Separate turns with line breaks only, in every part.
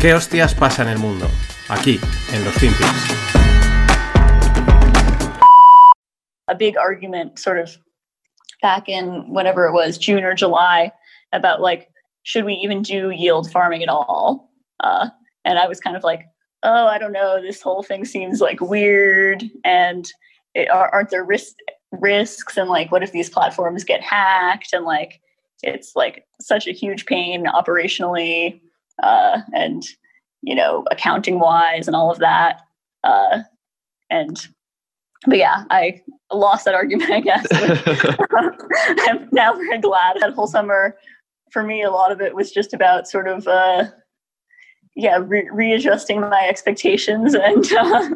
¿Qué hostias pasa en el mundo? Aquí, en los Finpics.
A big argument sort of back in whenever it was June or July about like should we even do yield farming at all? Uh, and I was kind of like, oh, I don't know. This whole thing seems like weird, and it, aren't there risks? risks and like what if these platforms get hacked and like it's like such a huge pain operationally uh, and you know accounting wise and all of that. Uh, and but yeah i lost that argument i guess. I'm now very glad that whole summer for me a lot of it was just about sort of uh, yeah re- readjusting my expectations and uh,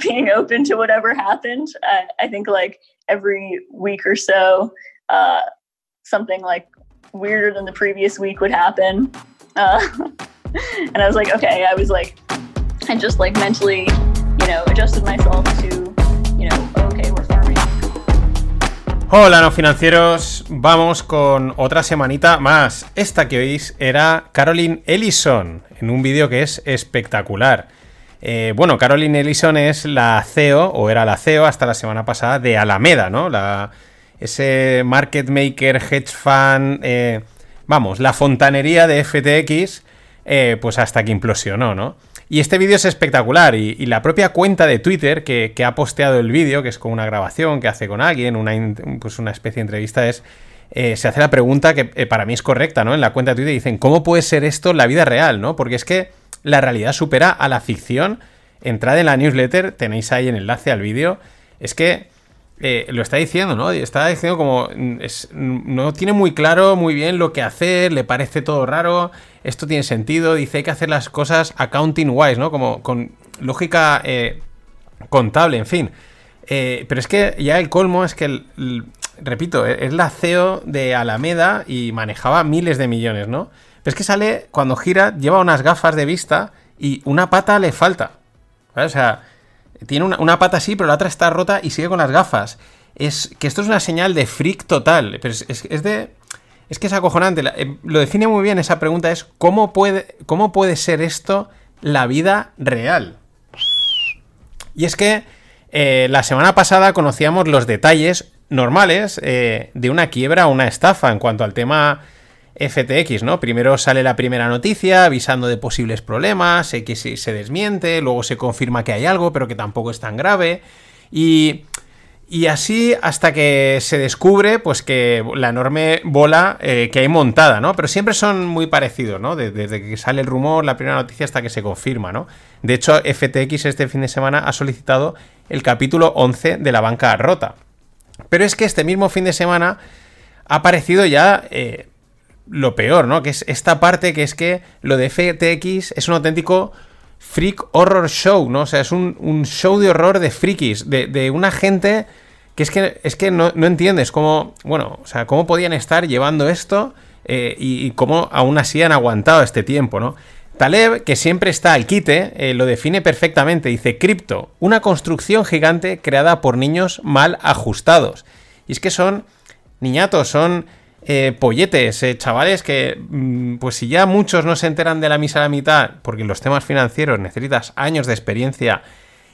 being open to whatever happened. I, I think like every week or so uh, something like weirder than the previous week would happen uh, and i was like okay i was like i just like mentally you know adjusted myself to
Hola, no financieros. Vamos con otra semanita más. Esta que oís era Caroline Ellison en un vídeo que es espectacular. Eh, bueno, Caroline Ellison es la CEO, o era la CEO hasta la semana pasada, de Alameda, ¿no? La, ese market maker, hedge fund, eh, vamos, la fontanería de FTX, eh, pues hasta que implosionó, ¿no? Y este vídeo es espectacular y, la propia cuenta de Twitter que, que ha posteado el vídeo, que es con una grabación que hace con alguien, una, pues una especie de entrevista, es... Eh, se hace la pregunta que eh, para mí es correcta, ¿no? En la cuenta de Twitter dicen, ¿cómo puede ser esto la vida real, ¿no? Porque es que la realidad supera a la ficción. Entrad en la newsletter, tenéis ahí el enlace al vídeo. Es que eh, lo está diciendo, ¿no? Está diciendo como no tiene muy claro muy bien lo que hacer, le parece todo raro, esto tiene sentido, dice hay que hacer las cosas accounting wise, ¿no? Como con lógica eh, contable, en fin. Eh, pero es que ya el colmo es que, el, repito, es la CEO de Alameda y manejaba miles de millones, ¿no? Pero es que sale, cuando gira, lleva unas gafas de vista y una pata le falta. O sea, tiene una, una, pata así, pero la otra está rota y sigue con las gafas. Es que esto es una señal de freak total. Pero es, de. Es que es acojonante. Eh, lo define muy bien esa pregunta: es ¿cómo puede, cómo puede ser esto la vida real? Y es que eh, la semana pasada conocíamos los detalles normales eh, de una quiebra o una estafa en cuanto al tema FTX, ¿no? Primero sale la primera noticia avisando de posibles problemas, que se, desmiente, luego se confirma que hay algo, pero que tampoco es tan grave. Y, y así hasta que se descubre, pues que la enorme bola eh, que hay montada, ¿no? Pero siempre son muy parecidos, ¿no? Desde, desde que sale el rumor, la primera noticia, hasta que se confirma, ¿no? De hecho, FTX este fin de semana ha solicitado el capítulo 11 de la banca rota. Pero es que este mismo fin de semana ha aparecido ya eh, lo peor, ¿no? Que es esta parte que es que lo de FTX es un auténtico freak horror show, ¿no? O sea, es un, show de horror de frikis, de, una gente que es que, es que no, entiendes cómo, bueno, o sea, cómo podían estar llevando esto eh, y, y, cómo aún así han aguantado este tiempo, ¿no? Taleb, que siempre está al quite, eh, lo define perfectamente. Dice, cripto, una construcción gigante creada por niños mal ajustados. Y es que son niñatos, son eh, polletes, eh, chavales que, mm, pues si ya muchos no se enteran de la misa a la mitad, porque en los temas financieros necesitas años de experiencia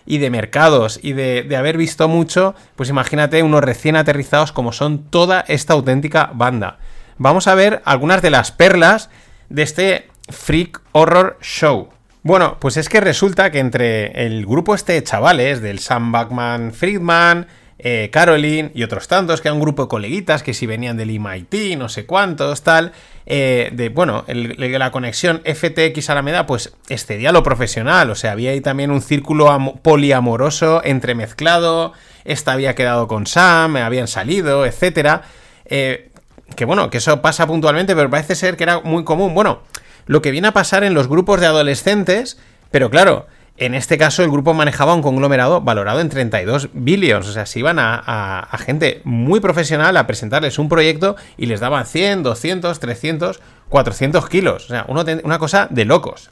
y de mercados y de, haber visto mucho, pues imagínate unos recién aterrizados como son toda esta auténtica banda. Vamos a ver algunas de las perlas de este Freak Horror Show. Bueno, pues es que resulta que entre el grupo este de chavales del Sam Backman Friedman, eh, Caroline y otros tantos, que era un grupo de coleguitas que si venían del MIT, no sé cuántos, tal, eh, de, bueno, la conexión FTX Alameda, pues excedía lo profesional, o sea, había ahí también un círculo poliamoroso entremezclado, esta había quedado con Sam, habían salido, etcétera, eh, que bueno, que eso pasa puntualmente, pero parece ser que era muy común, bueno, lo que viene a pasar en los grupos de adolescentes, pero claro, en este caso, el grupo manejaba un conglomerado valorado en 32 billions. O sea, se iban a, gente muy profesional a presentarles un proyecto y les daban 100, 200, 300, 400 kilos. O sea, una cosa de locos.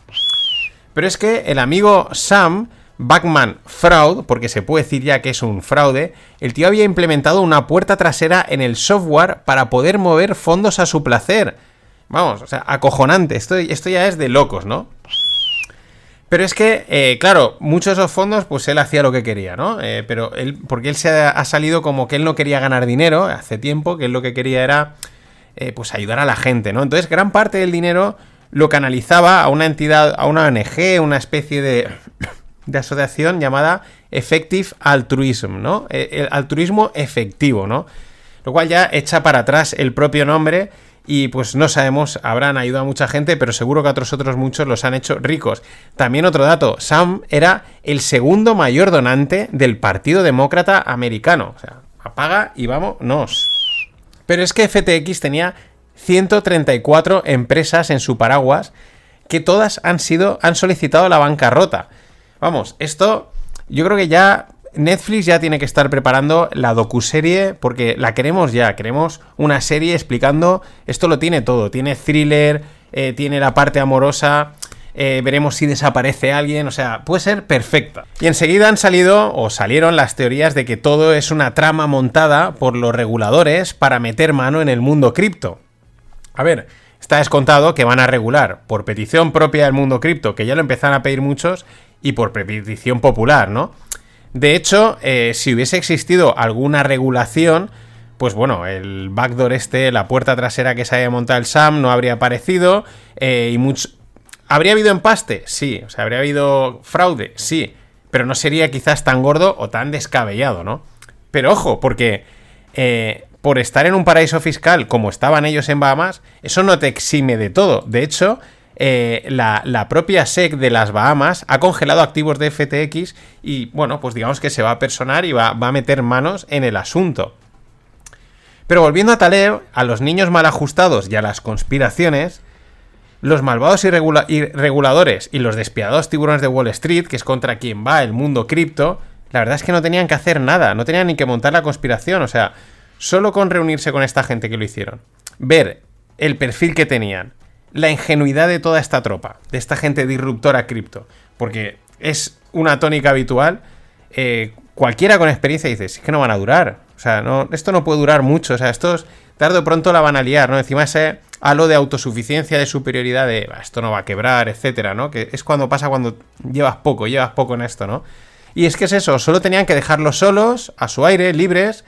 Pero es que el amigo Sam, Backman Fraud, porque se puede decir ya que es un fraude, el tío había implementado una puerta trasera en el software para poder mover fondos a su placer. Vamos, o sea, acojonante. Esto, esto ya es de locos, ¿no? Pero es que, eh, claro, muchos de esos fondos, pues él hacía lo que quería, ¿no? Eh, pero él, porque él se ha, salido como que él no quería ganar dinero hace tiempo, que él lo que quería era, eh, pues ayudar a la gente, ¿no? Entonces, gran parte del dinero lo canalizaba a una entidad, a una ONG, una especie de, de asociación llamada Effective Altruism, ¿no? El altruismo efectivo, ¿no? Lo cual ya echa para atrás el propio nombre y pues no sabemos, habrán ayudado a mucha gente, pero seguro que a otros otros muchos los han hecho ricos. También otro dato, Sam era el segundo mayor donante del Partido Demócrata Americano. O sea, apaga y vámonos. Pero es que FTX tenía 134 empresas en su paraguas que todas han sido han solicitado la bancarrota. Vamos, esto yo creo que ya Netflix ya tiene que estar preparando la docuserie porque la queremos ya, queremos una serie explicando, esto lo tiene todo, tiene thriller, eh, tiene la parte amorosa, eh, veremos si desaparece alguien, o sea, puede ser perfecta. Y enseguida han salido o salieron las teorías de que todo es una trama montada por los reguladores para meter mano en el mundo cripto. A ver, está descontado que van a regular por petición propia del mundo cripto, que ya lo empezaron a pedir muchos, y por petición popular, ¿no? De hecho, eh, si hubiese existido alguna regulación, pues bueno, el backdoor este, la puerta trasera que se había montado el SAM no habría aparecido eh, y mucho... ¿Habría habido empaste? Sí. O sea, ¿habría habido fraude? Sí. Pero no sería quizás tan gordo o tan descabellado, ¿no? Pero ojo, porque eh, por estar en un paraíso fiscal como estaban ellos en Bahamas, eso no te exime de todo. De hecho, eh, la, propia SEC de las Bahamas ha congelado activos de FTX y, bueno, pues digamos que se va a personar y va, a meter manos en el asunto. Pero volviendo a Taleb, a los niños mal ajustados y a las conspiraciones, los malvados y reguladores y los despiadados tiburones de Wall Street, que es contra quien va el mundo cripto, la verdad es que no tenían que hacer nada, no tenían ni que montar la conspiración, o sea, solo con reunirse con esta gente que lo hicieron, ver el perfil que tenían, la ingenuidad de toda esta tropa, de esta gente disruptora cripto, porque es una tónica habitual. Eh, cualquiera con experiencia dice, es que no van a durar. O sea, no, esto no puede durar mucho. O sea, estos tarde o pronto la van a liar, ¿no? Encima ese halo de autosuficiencia, de superioridad, de esto no va a quebrar, etcétera, ¿no? Que es cuando pasa cuando llevas poco, llevas poco en esto, ¿no? Y es que es eso, solo tenían que dejarlos solos, a su aire, libres,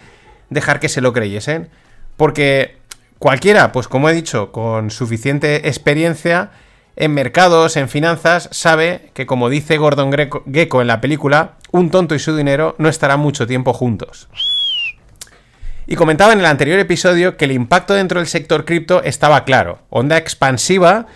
dejar que se lo creyesen. Porque Cualquiera, pues como he dicho, con suficiente experiencia en mercados, en finanzas, sabe que como dice Gordon Gecko en la película, un tonto y su dinero no estarán mucho tiempo juntos. Y comentaba en el anterior episodio que el impacto dentro del sector cripto estaba claro. Onda expansiva,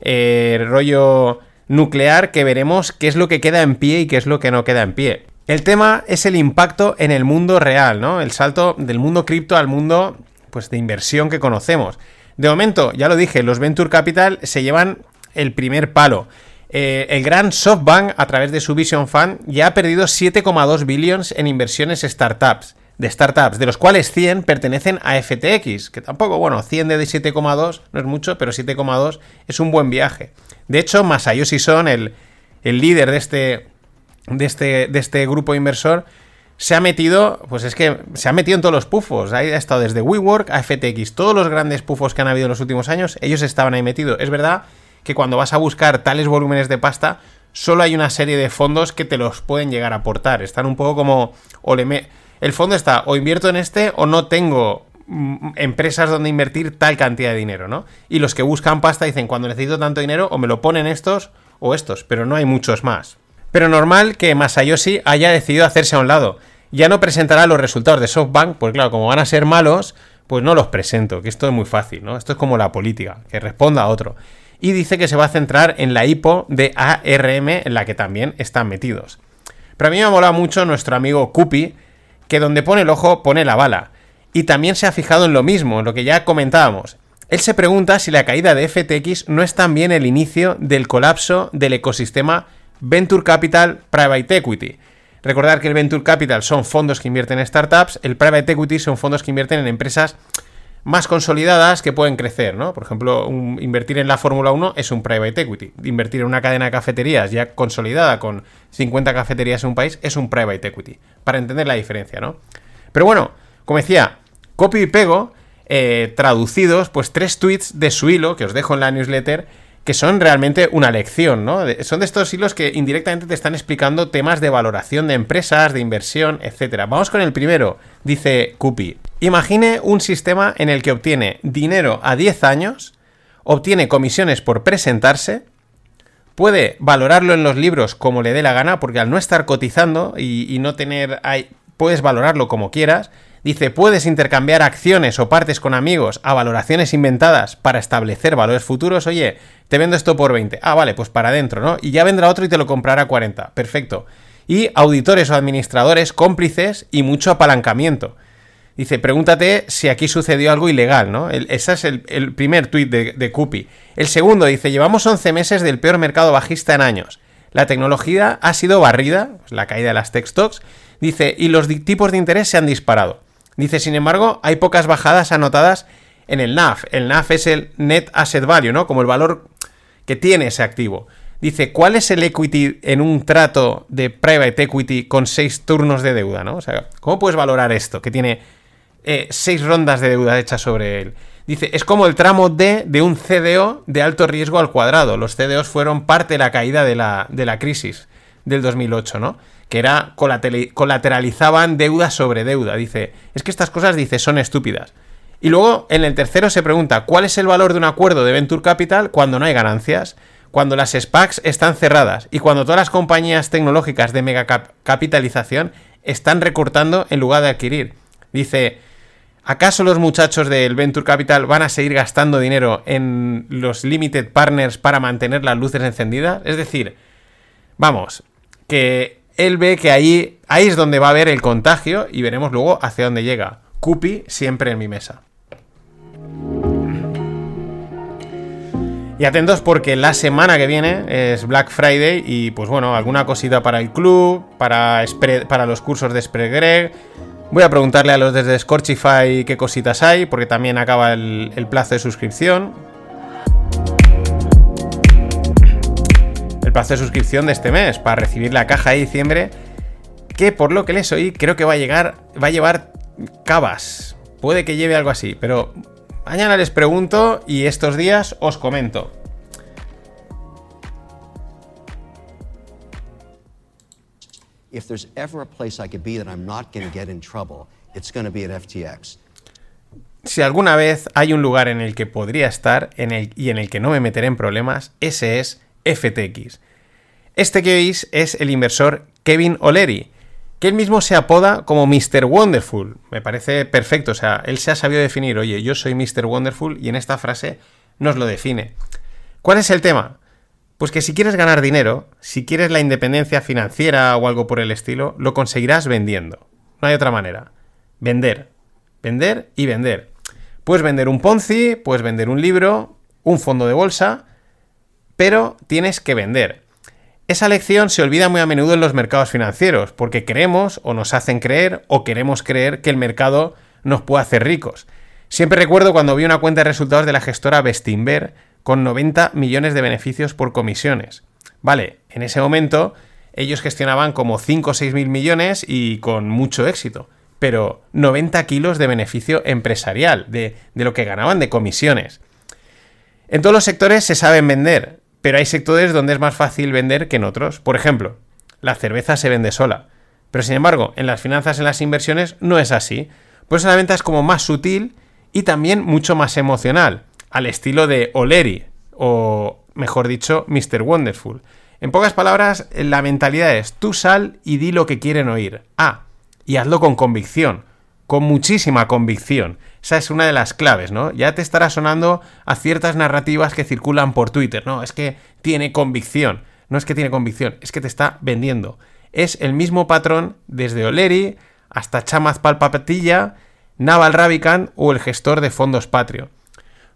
eh, rollo nuclear, que veremos qué es lo que queda en pie y qué es lo que no queda en pie. El tema es el impacto en el mundo real, ¿no? El salto del mundo cripto al mundo pues, de inversión que conocemos. De momento, ya lo dije, los Venture Capital se llevan el primer palo. Eh, el gran SoftBank, a través de su Vision Fund, ya ha perdido 7,2 billones en inversiones startups, de startups, de los cuales 100 pertenecen a FTX, que tampoco, bueno, 100 de 7,2 no es mucho, pero 7,2 es un buen viaje. De hecho, Masayoshi Son, el, el líder de este, de, este, de este grupo inversor, se ha metido, pues es que se ha metido en todos los pufos. Ha estado desde WeWork a FTX. Todos los grandes pufos que han habido en los últimos años, ellos estaban ahí metidos. Es verdad que cuando vas a buscar tales volúmenes de pasta, solo hay una serie de fondos que te los pueden llegar a aportar. Están un poco como. O le El fondo está, o invierto en este, o no tengo mm, empresas donde invertir tal cantidad de dinero, ¿no? Y los que buscan pasta dicen, cuando necesito tanto dinero, o me lo ponen estos o estos, pero no hay muchos más. Pero normal que Masayoshi haya decidido hacerse a un lado. Ya no presentará los resultados de SoftBank, porque claro, como van a ser malos, pues no los presento, que esto es muy fácil, ¿no? Esto es como la política, que responda a otro. Y dice que se va a centrar en la IPO de ARM, en la que también están metidos. Pero a mí me ha molado mucho nuestro amigo Cupi, que donde pone el ojo pone la bala. Y también se ha fijado en lo mismo, en lo que ya comentábamos. Él se pregunta si la caída de FTX no es también el inicio del colapso del ecosistema Venture Capital Private Equity. Recordar que el Venture Capital son fondos que invierten en startups, el Private Equity son fondos que invierten en empresas más consolidadas que pueden crecer, ¿no? Por ejemplo, invertir en la Fórmula 1 es un private equity. Invertir en una cadena de cafeterías ya consolidada con 50 cafeterías en un país es un private equity. Para entender la diferencia, ¿no? Pero bueno, como decía, copy y pego, eh, traducidos, pues tres tweets de su hilo, que os dejo en la newsletter, que son realmente una lección, ¿no? son de estos hilos que indirectamente te están explicando temas de valoración de empresas, de inversión, etc. Vamos con el primero, dice Cupi. Imagine un sistema en el que obtiene dinero a 10 años, obtiene comisiones por presentarse, puede valorarlo en los libros como le dé la gana, porque al no estar cotizando y, no tener... puedes valorarlo como quieras, Dice, puedes intercambiar acciones o partes con amigos a valoraciones inventadas para establecer valores futuros. Oye, te vendo esto por 20. Ah, vale, pues para adentro, ¿no? Y ya vendrá otro y te lo comprará a 40. Perfecto. Y auditores o administradores cómplices y mucho apalancamiento. Dice, pregúntate si aquí sucedió algo ilegal, ¿no? ese es el, primer tuit de, de Cupi. El segundo dice, llevamos 11 meses del peor mercado bajista en años. La tecnología ha sido barrida, pues la caída de las tech stocks, dice, y los tipos de interés se han disparado. Dice, sin embargo, hay pocas bajadas anotadas en el NAF. El NAF es el Net Asset Value, ¿no? Como el valor que tiene ese activo. Dice, ¿cuál es el equity en un trato de private equity con seis turnos de deuda, ¿no? O sea, ¿cómo puedes valorar esto? Que tiene eh, seis rondas de deuda hechas sobre él. Dice, es como el tramo D de un CDO de alto riesgo al cuadrado. Los CDOs fueron parte de la caída de la, de la crisis del 2008, ¿no? Que era colateralizaban deuda sobre deuda. Dice, es que estas cosas, dice, son estúpidas. Y luego en el tercero se pregunta, ¿cuál es el valor de un acuerdo de Venture Capital cuando no hay ganancias? Cuando las SPACs están cerradas y cuando todas las compañías tecnológicas de mega capitalización están recortando en lugar de adquirir. Dice, ¿acaso los muchachos del Venture Capital van a seguir gastando dinero en los limited partners para mantener las luces encendidas? Es decir, vamos, que él ve que ahí, ahí es donde va a haber el contagio y veremos luego hacia dónde llega. Cupi siempre en mi mesa. Y atentos porque la semana que viene es Black Friday y pues bueno, alguna cosita para el club, para, para los cursos de Spread Voy a preguntarle a los desde Scorchify qué cositas hay, porque también acaba el plazo de suscripción. Plazo de suscripción de este mes para recibir la caja de diciembre. Que por lo que les oí, creo que va a llegar. Va a llevar cabas. Puede que lleve algo así, pero mañana les pregunto y estos días os comento. Si alguna vez hay un lugar en el que podría estar en el, y en el que no me meteré en problemas, ese es FTX. Este que veis es el inversor Kevin O'Leary, que él mismo se apoda como Mr. Wonderful. Me parece perfecto, o sea, él se ha sabido definir, oye, yo soy Mr. Wonderful y en esta frase nos lo define. ¿Cuál es el tema? Pues que si quieres ganar dinero, si quieres la independencia financiera o algo por el estilo, lo conseguirás vendiendo. No hay otra manera. Vender. Vender y vender. Puedes vender un Ponzi, puedes vender un libro, un fondo de bolsa, pero tienes que vender. Esa lección se olvida muy a menudo en los mercados financieros, porque creemos o nos hacen creer o queremos creer que el mercado nos puede hacer ricos. Siempre recuerdo cuando vi una cuenta de resultados de la gestora Bestinver con 90 millones de beneficios por comisiones. Vale, en ese momento ellos gestionaban como 5 o 6 mil millones y con mucho éxito, pero 90 kilos de beneficio empresarial, de, de lo que ganaban de comisiones. En todos los sectores se saben vender, pero hay sectores donde es más fácil vender que en otros. Por ejemplo, la cerveza se vende sola. Pero sin embargo, en las finanzas, en las inversiones, no es así. Pues la venta es como más sutil y también mucho más emocional, al estilo de O'Leary, o mejor dicho, Mr. Wonderful. En pocas palabras, la mentalidad es tú sal y di lo que quieren oír. Ah, y hazlo con convicción, con muchísima convicción. Esa es una de las claves, ¿no? Ya te estará sonando a ciertas narrativas que circulan por Twitter, ¿no? Es que tiene convicción. No es que tiene convicción, es que te está vendiendo. Es el mismo patrón desde Oleri hasta Chamaz Palpapatilla, Naval Ravikant o el gestor de fondos Patrio.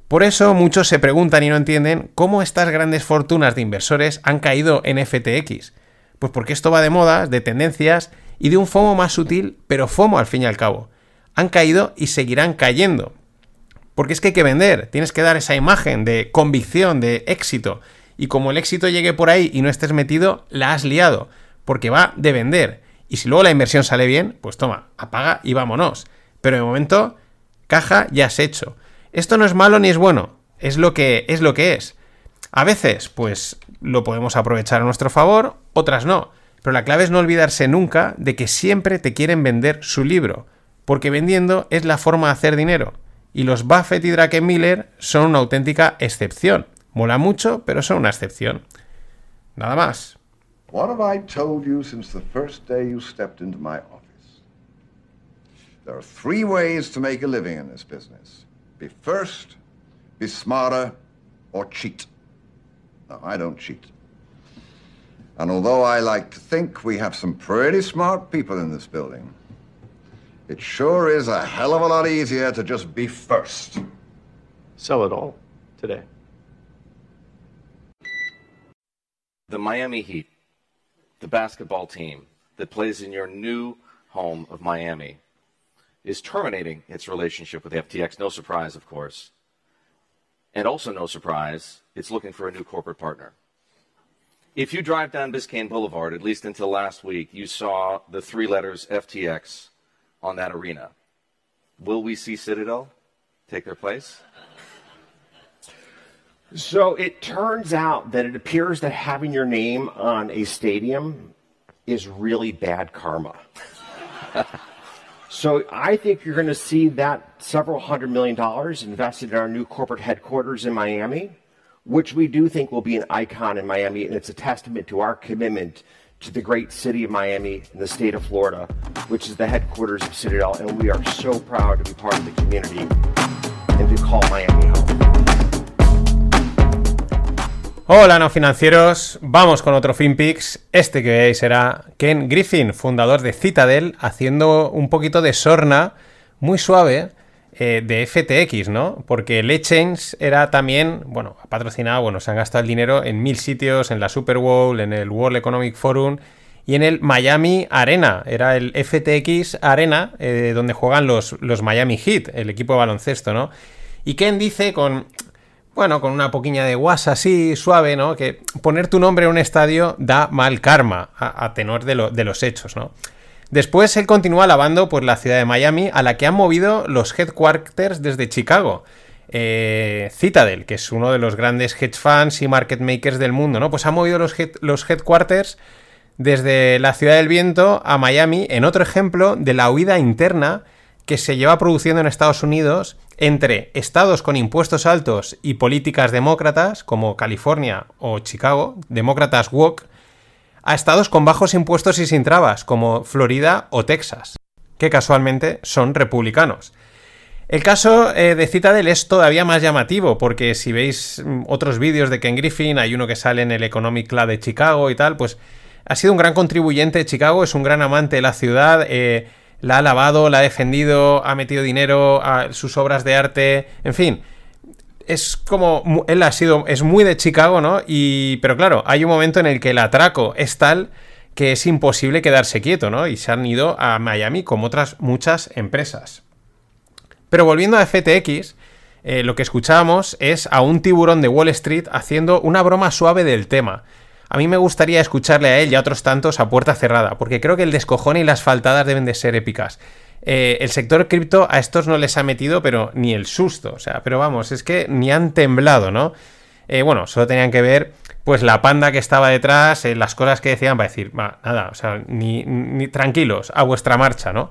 Por eso muchos se preguntan y no entienden cómo estas grandes fortunas de inversores han caído en FTX. Pues porque esto va de modas, de tendencias y de un FOMO más sutil, pero FOMO al fin y al cabo han caído y seguirán cayendo. Porque es que hay que vender, tienes que dar esa imagen de convicción, de éxito. Y como el éxito llegue por ahí y no estés metido, la has liado, porque va de vender. Y si luego la inversión sale bien, pues toma, apaga y vámonos. Pero de momento, caja ya has hecho. Esto no es malo ni es bueno, es lo que es. Lo que es. A veces, pues lo podemos aprovechar a nuestro favor, otras no. Pero la clave es no olvidarse nunca de que siempre te quieren vender su libro, porque vendiendo es la forma de hacer dinero. Y los Buffett y Druckenmiller son una auténtica excepción. Mola mucho, pero son una excepción. Nada más.
What have I told you since the first day you stepped into my office? There are three ways to make a living in this business. Be first, be smarter, or cheat. No, I don't cheat. And although I like to think we have some pretty smart people in this building, it sure is a hell of a lot easier to just be first.
Sell it all today.
The Miami Heat, the basketball team that plays in your new home of Miami, is terminating its relationship with FTX. No surprise, of course. And also, no surprise, it's looking for a new corporate partner. If you drive down Biscayne Boulevard, at least until last week, you saw the three letters FTX on that arena. Will we see Citadel take their place?
So it turns out that it appears that having your name on a stadium is really bad karma. so I think you're going to see that several hundred million dollars invested in our new corporate headquarters in Miami, which we do think will be an icon in Miami, and it's a testament to our commitment to the great city of Miami in the state of Florida, which is the headquarters of Citadel, and we are so proud to be part of the community and to call Miami home.
Hola, no financieros. Vamos con otro FinPix. Este que veis será Ken Griffin, fundador de Citadel, haciendo un poquito de sorna muy suave eh, de FTX, ¿no? Porque Legends era también, bueno, ha patrocinado, bueno, se han gastado el dinero en mil sitios, en la Super Bowl, en el World Economic Forum y en el Miami Arena. Era el FTX Arena, eh, donde juegan los, los Miami Heat, el equipo de baloncesto, ¿no? Y Ken dice con bueno, con una poquilla de guasa así, suave, ¿no? Que poner tu nombre en un estadio da mal karma, a, tenor de, los hechos, ¿no? Después él continúa alabando pues, la ciudad de Miami, a la que han movido los headquarters desde Chicago. Eh, Citadel, que es uno de los grandes hedge funds y market makers del mundo, ¿no? Pues ha movido los, headquarters desde la ciudad del viento a Miami, en otro ejemplo de la huida interna que se lleva produciendo en Estados Unidos entre estados con impuestos altos y políticas demócratas, como California o Chicago, demócratas woke, a estados con bajos impuestos y sin trabas, como Florida o Texas, que casualmente son republicanos. El caso eh, de Citadel es todavía más llamativo, porque si veis mm, otros vídeos de Ken Griffin, hay uno que sale en el Economic Club de Chicago y tal, pues ha sido un gran contribuyente de Chicago, es un gran amante de la ciudad, eh, la ha lavado, la ha defendido, ha metido dinero a sus obras de arte, en fin. Es como. Él ha sido. Es muy de Chicago, ¿no? Y. Pero claro, hay un momento en el que el atraco es tal que es imposible quedarse quieto, ¿no? Y se han ido a Miami como otras muchas empresas. Pero volviendo a FTX, eh, lo que escuchábamos es a un tiburón de Wall Street haciendo una broma suave del tema. A mí me gustaría escucharle a él y a otros tantos a puerta cerrada, porque creo que el descojón y las faltadas deben de ser épicas. Eh, el sector cripto a estos no les ha metido, pero ni el susto. O sea, pero vamos, es que ni han temblado, ¿no? Eh, bueno, solo tenían que ver, pues, la panda que estaba detrás, eh, las cosas que decían para decir, nada, o sea, ni, tranquilos, a vuestra marcha, ¿no?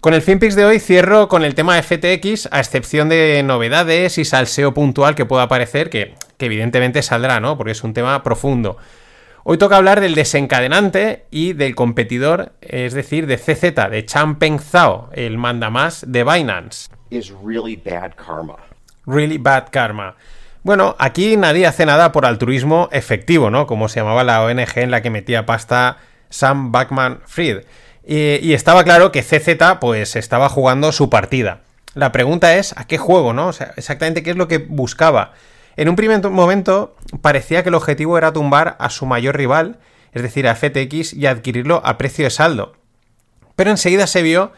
Con el FinPix de hoy cierro con el tema FTX, a excepción de novedades y salseo puntual que pueda aparecer, que evidentemente saldrá, ¿no? Porque es un tema profundo. Hoy toca hablar del desencadenante y del competidor, es decir, de CZ, de Changpeng Zhao, el mandamás de Binance.
Is really bad karma.
Really bad karma. Bueno, aquí nadie hace nada por altruismo efectivo, ¿no? Como se llamaba la ONG en la que metía pasta Sam Backman Fried. Y, y, estaba claro que CZ, pues, estaba jugando su partida. La pregunta es, ¿a qué juego, no? O sea, exactamente qué es lo que buscaba. En un primer momento parecía que el objetivo era tumbar a su mayor rival, es decir, a FTX, y adquirirlo a precio de saldo. Pero enseguida se vio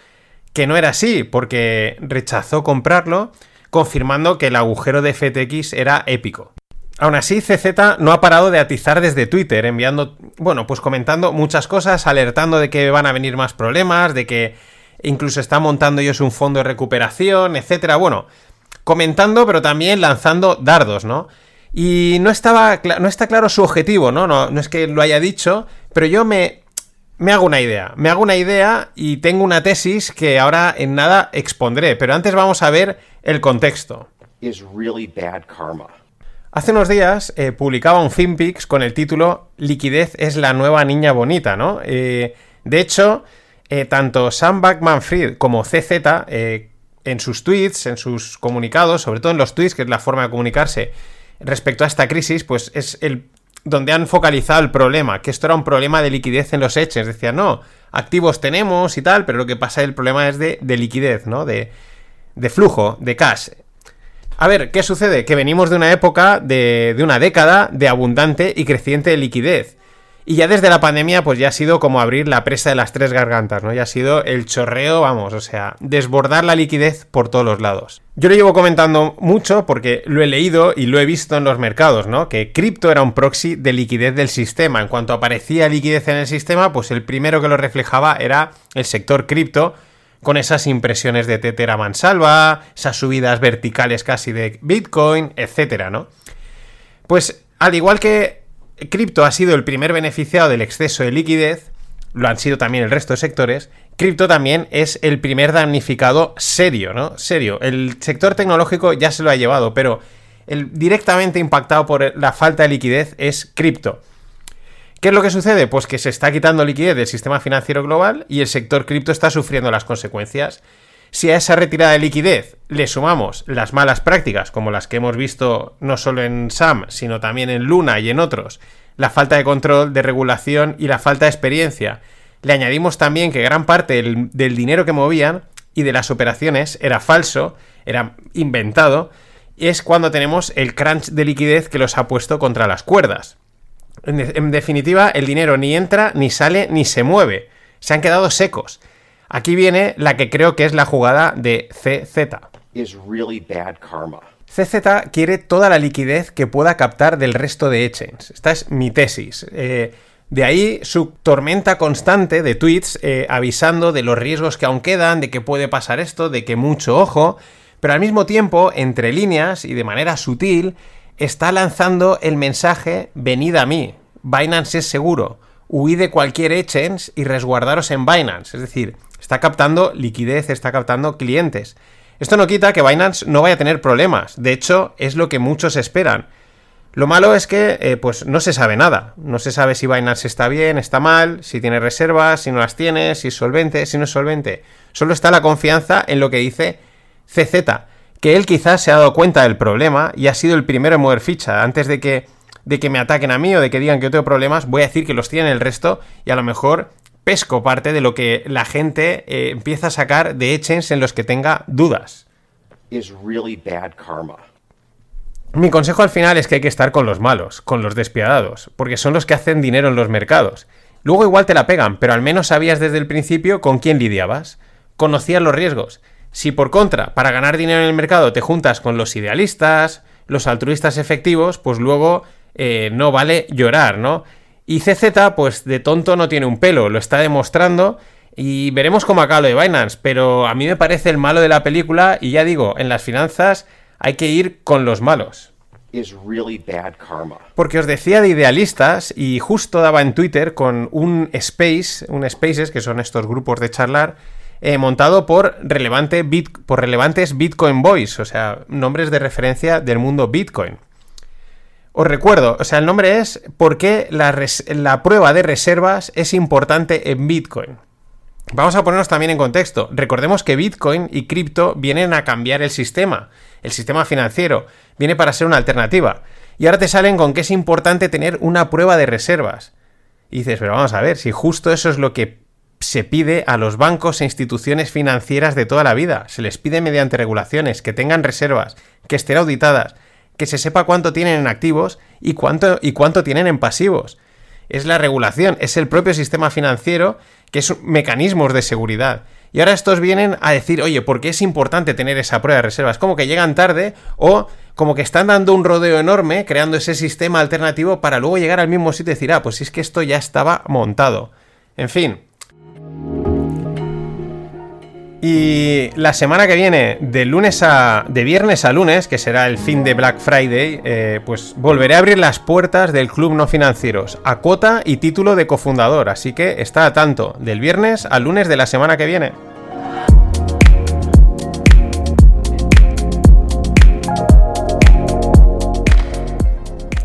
que no era así, porque rechazó comprarlo, confirmando que el agujero de FTX era épico. Aún así, CZ no ha parado de atizar desde Twitter, enviando, bueno, pues comentando muchas cosas, alertando de que van a venir más problemas, de que incluso está montando ellos un fondo de recuperación, etcétera. Bueno, comentando, pero también lanzando dardos, ¿no? Y no, estaba, no está claro su objetivo, ¿no? ¿no? No es que lo haya dicho, pero yo me, me hago una idea. Me hago una idea y tengo una tesis que ahora en nada expondré. Pero antes vamos a ver el contexto. Hace unos días eh, publicaba un FinPix con el título Liquidez es la nueva niña bonita, ¿no? Eh, de hecho, eh, tanto Sam Backman-Fried como CZ en sus tweets, en sus comunicados, sobre todo en los tweets, que es la forma de comunicarse respecto a esta crisis, pues es el donde han focalizado el problema, que esto era un problema de liquidez en los exchanges. Decían, no, activos tenemos y tal, pero lo que pasa, el problema es de, liquidez, ¿no? De, de, flujo, de cash. A ver, ¿qué sucede? Que venimos de una época, de, de una década de abundante y creciente liquidez. Y ya desde la pandemia, pues ya ha sido como abrir la presa de las tres gargantas, ¿no? Ya ha sido el chorreo, vamos, o sea, desbordar la liquidez por todos los lados. Yo lo llevo comentando mucho porque lo he leído y lo he visto en los mercados, ¿no? Que cripto era un proxy de liquidez del sistema. En cuanto aparecía liquidez en el sistema, pues el primero que lo reflejaba era el sector cripto, con esas impresiones de tetera mansalva, esas subidas verticales casi de Bitcoin, etcétera, ¿no? Pues al igual que cripto ha sido el primer beneficiado del exceso de liquidez, lo han sido también el resto de sectores, cripto también es el primer damnificado serio, ¿no? Serio. El sector tecnológico ya se lo ha llevado, pero el directamente impactado por la falta de liquidez es cripto. ¿Qué es lo que sucede? Pues que se está quitando liquidez del sistema financiero global y el sector cripto está sufriendo las consecuencias. Si a esa retirada de liquidez le sumamos las malas prácticas, como las que hemos visto no solo en SAM, sino también en Luna y en otros, la falta de control, de regulación y la falta de experiencia, le añadimos también que gran parte del, dinero que movían y de las operaciones era falso, era inventado, es cuando tenemos el crunch de liquidez que los ha puesto contra las cuerdas. en definitiva, el dinero ni entra, ni sale, ni se mueve. Se han quedado secos. Aquí viene la que creo que es la jugada de CZ. CZ quiere toda la liquidez que pueda captar del resto de exchanges. Esta es mi tesis. Eh, de ahí su tormenta constante de tweets eh, avisando de los riesgos que aún quedan, de que puede pasar esto, de que mucho ojo, pero al mismo tiempo, entre líneas y de manera sutil, está lanzando el mensaje venid a mí, Binance es seguro, huid de cualquier exchange y resguardaros en Binance. Es decir, está captando liquidez, está captando clientes. Esto no quita que Binance no vaya a tener problemas. De hecho, es lo que muchos esperan. Lo malo es que eh, pues no se sabe nada. No se sabe si Binance está bien, está mal, si tiene reservas, si no las tiene, si es solvente, si no es solvente. Solo está la confianza en lo que dice CZ, que él quizás se ha dado cuenta del problema y ha sido el primero en mover ficha. Antes de que, de que me ataquen a mí o de que digan que yo tengo problemas, voy a decir que los tiene el resto y a lo mejor pesco parte de lo que la gente eh, empieza a sacar de exchanges en los que tenga dudas. Mi consejo al final es que hay que estar con los malos, con los despiadados, porque son los que hacen dinero en los mercados. Luego igual te la pegan, pero al menos sabías desde el principio con quién lidiabas. Conocías los riesgos. Si por contra, para ganar dinero en el mercado te juntas con los idealistas, los altruistas efectivos, pues luego eh, no vale llorar, ¿no? Y CZ, pues de tonto no tiene un pelo, lo está demostrando. Y veremos cómo acaba lo de Binance. Pero a mí me parece el malo de la película. Y ya digo, en las finanzas hay que ir con los malos. Porque os decía de idealistas y justo daba en Twitter con un space, un spaces, que son estos grupos de charlar, eh, montado por, relevante por relevantes Bitcoin Boys, o sea, nombres de referencia del mundo Bitcoin. Os recuerdo, o sea, el nombre es ¿Por qué la, prueba de reservas es importante en Bitcoin? Vamos a ponernos también en contexto. Recordemos que Bitcoin y cripto vienen a cambiar el sistema, el sistema financiero, viene para ser una alternativa. Y ahora te salen con que es importante tener una prueba de reservas. Y dices, pero vamos a ver, si justo eso es lo que se pide a los bancos e instituciones financieras de toda la vida. Se les pide mediante regulaciones que tengan reservas, que estén auditadas, que se sepa cuánto tienen en activos y cuánto, y cuánto tienen en pasivos. Es la regulación, es el propio sistema financiero que es mecanismos de seguridad. Y ahora estos vienen a decir, oye, ¿por qué es importante tener esa prueba de reservas? Como que llegan tarde o como que están dando un rodeo enorme creando ese sistema alternativo para luego llegar al mismo sitio y decir, ah, pues es que esto ya estaba montado. En fin, Y la semana que viene, de lunes a. de viernes a lunes, que será el fin de Black Friday, eh, pues volveré a abrir las puertas del Club No Financieros, a cuota y título de cofundador. Así que está a tanto, del viernes al lunes de la semana que viene.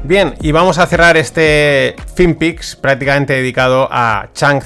Bien, y vamos a cerrar este FinPix prácticamente dedicado a Chang,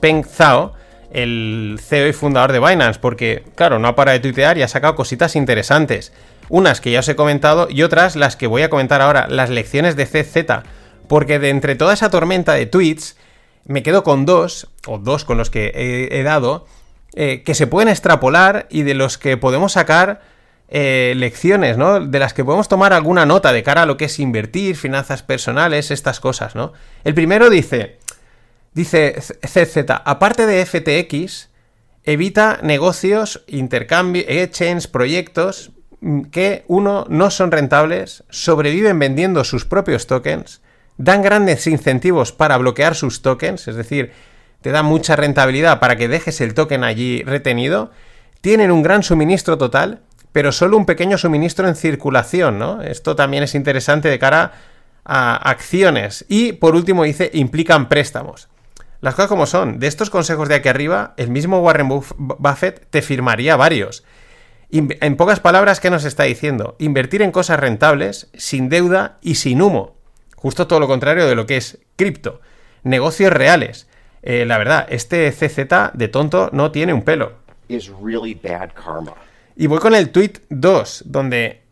Peng Zhao, el CEO y fundador de Binance, porque, claro, no ha parado de tuitear y ha sacado cositas interesantes. Unas que ya os he comentado y otras las que voy a comentar ahora, las lecciones de CZ, porque de entre toda esa tormenta de tweets, me quedo con dos, o dos con los que he, dado, eh, que se pueden extrapolar y de los que podemos sacar eh, lecciones, ¿no? De las que podemos tomar alguna nota de cara a lo que es invertir, finanzas personales, estas cosas, ¿no? El primero dice, dice CZ, aparte de FTX, evita negocios, intercambio, exchange, proyectos mm, que, uno, no son rentables, sobreviven vendiendo sus propios tokens, dan grandes incentivos para bloquear sus tokens, es decir, te da mucha rentabilidad para que dejes el token allí retenido, tienen un gran suministro total, pero solo un pequeño suministro en circulación, ¿no? Esto también es interesante de cara a acciones. Y por último dice, implican préstamos. Las cosas como son, de estos consejos de aquí arriba, el mismo Warren Buffett te firmaría varios. En pocas palabras, ¿qué nos está diciendo? Invertir en cosas rentables, sin deuda y sin humo. Justo todo lo contrario de lo que es cripto. Negocios reales. Eh, la verdad, este CZ de tonto no tiene un pelo.
Really bad karma.
Y voy con el tweet 2, donde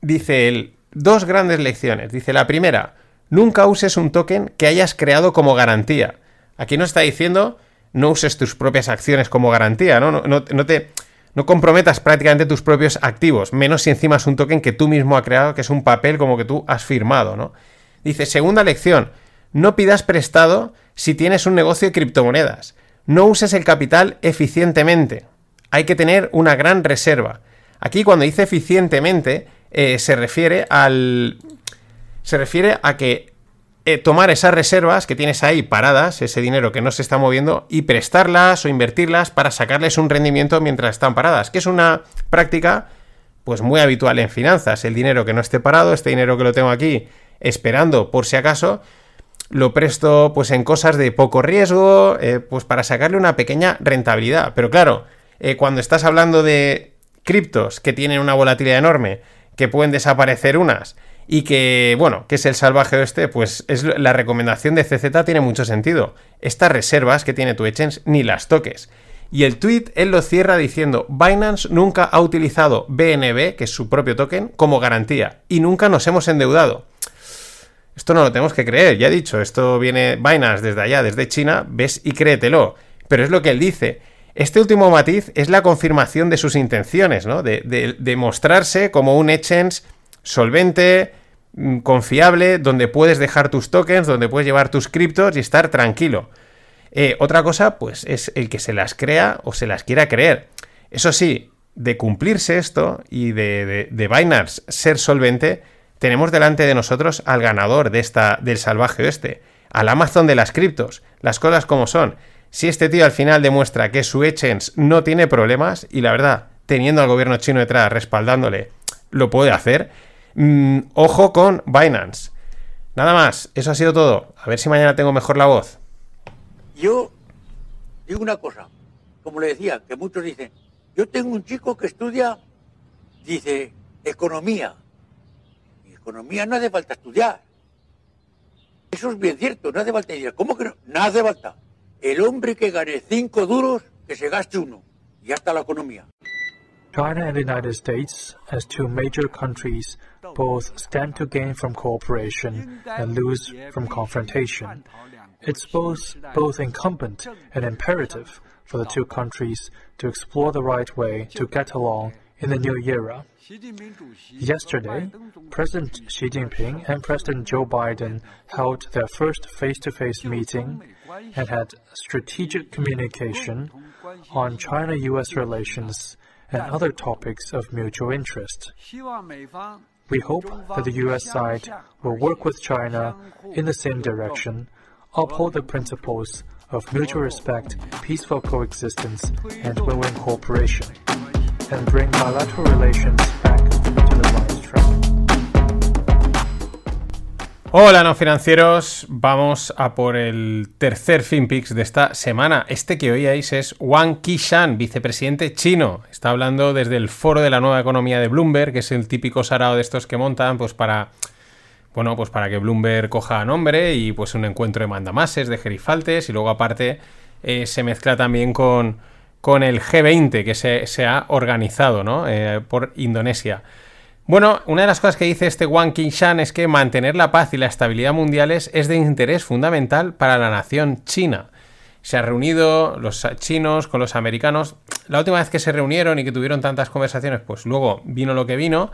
dice él, dos grandes lecciones. Dice la primera, nunca uses un token que hayas creado como garantía. Aquí no está diciendo no uses tus propias acciones como garantía, ¿no? No, te, no comprometas prácticamente tus propios activos, menos si encima es un token que tú mismo has creado, que es un papel como que tú has firmado, ¿no? Dice, segunda lección, no pidas prestado si tienes un negocio de criptomonedas. No uses el capital eficientemente hay que tener una gran reserva. Aquí cuando dice eficientemente eh, se refiere al... Se refiere a que eh, tomar esas reservas que tienes ahí paradas, ese dinero que no se está moviendo, y prestarlas o invertirlas para sacarles un rendimiento mientras están paradas, que es una práctica pues muy habitual en finanzas. El dinero que no esté parado, este dinero que lo tengo aquí esperando por si acaso, lo presto pues en cosas de poco riesgo, eh, pues para sacarle una pequeña rentabilidad. Pero claro, eh, cuando estás hablando de criptos que tienen una volatilidad enorme, que pueden desaparecer unas, y que, bueno, que es el salvaje este, pues es la recomendación de CZ tiene mucho sentido. Estas reservas que tiene tu exchange ni las toques. Y el tweet él lo cierra diciendo, Binance nunca ha utilizado BNB, que es su propio token, como garantía, y nunca nos hemos endeudado. Esto no lo tenemos que creer, ya he dicho, esto viene Binance desde allá, desde China, ves y créetelo. Pero es lo que él dice. Este último matiz es la confirmación de sus intenciones, ¿no? De, mostrarse como un exchange solvente, mm, confiable, donde puedes dejar tus tokens, donde puedes llevar tus criptos y estar tranquilo. Eh, otra cosa, pues, es el que se las crea o se las quiera creer. Eso sí, de cumplirse esto y de, de, Binance ser solvente, tenemos delante de nosotros al ganador de esta, del salvaje oeste, al Amazon de las criptos, las cosas como son. Si este tío al final demuestra que su exchange no tiene problemas, y la verdad, teniendo al gobierno chino detrás respaldándole, lo puede hacer, mm, ojo con Binance. Nada más, eso ha sido todo. A ver si mañana tengo mejor la voz.
Yo digo una cosa, como le decía, que muchos dicen, yo tengo un chico que estudia, dice, economía. Economía no hace falta estudiar. Eso es bien cierto, no hace falta estudiar. ¿Cómo que no? No hace falta. el hombre que gane cinco duros, que se gaste uno. Y hasta la economía.
China and the United States, as two major countries, both stand to gain from cooperation and lose from confrontation. It's both, both incumbent and imperative for the two countries to explore the right way to get along in the new era. Yesterday, President Xi Jinping and President Joe Biden held their first face to face meeting and had strategic communication on China US relations and other topics of mutual interest. We hope that the US side will work with China in the same direction, uphold the principles of mutual respect, peaceful coexistence, and win-win cooperation, and bring bilateral relations back
Hola no financieros, vamos a por el tercer FinPix de esta semana. Este que oíais es Wang Qishan, vicepresidente chino. Está hablando desde el foro de la nueva economía de Bloomberg, que es el típico sarao de estos que montan pues para bueno, pues para que Bloomberg coja nombre y pues un encuentro de mandamases, de gerifaltes y luego aparte eh, se mezcla también con, con el G20 que se, ha organizado, ¿no? Eh, por Indonesia. Bueno, una de las cosas que dice este Wang Qingshan es que mantener la paz y la estabilidad mundiales es de interés fundamental para la nación china. Se han reunido los chinos con los americanos. La última vez que se reunieron y que tuvieron tantas conversaciones, pues luego vino lo que vino.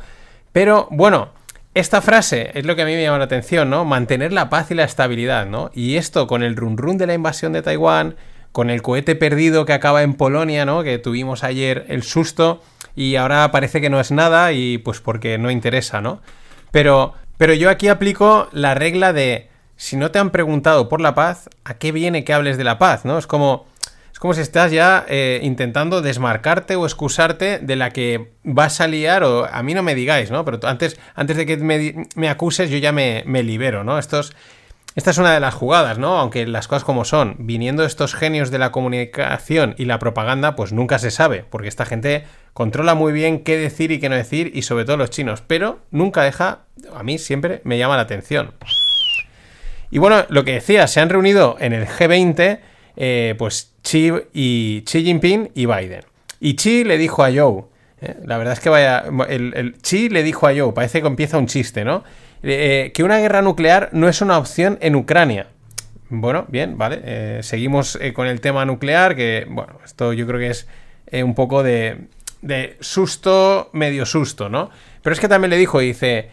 Pero bueno, esta frase es lo que a mí me llama la atención, ¿no? Mantener la paz y la estabilidad, ¿no? Y esto con el run run de la invasión de Taiwán, con el cohete perdido que acaba en Polonia, ¿no? Que tuvimos ayer el susto y ahora parece que no es nada y pues porque no interesa, ¿no? Pero, pero yo aquí aplico la regla de si no te han preguntado por la paz, ¿a qué viene que hables de la paz, ¿no? Es como como si estás ya eh, intentando desmarcarte o excusarte de la que vas a liar o a mí no me digáis, ¿no? Pero antes, antes de que me, acuses yo ya me, libero, ¿no? Esta es una de las jugadas, ¿no? Aunque las cosas como son, viniendo estos genios de la comunicación y la propaganda, pues nunca se sabe, porque esta gente controla muy bien qué decir y qué no decir, y sobre todo los chinos, pero nunca deja, a mí siempre me llama la atención. Y bueno, lo que decía, se han reunido en el G20 eh, pues Xi, y, Xi Jinping y Biden. Y Xi le dijo a Joe, eh, la verdad es que vaya, el, Xi le dijo a Joe, parece que empieza un chiste, ¿no? Eh, que una guerra nuclear no es una opción en Ucrania. Bueno, bien, vale. seguimos con el tema nuclear, que, bueno, esto yo creo que es un poco de, de susto, medio susto, ¿no? Pero es que también le dijo, dice,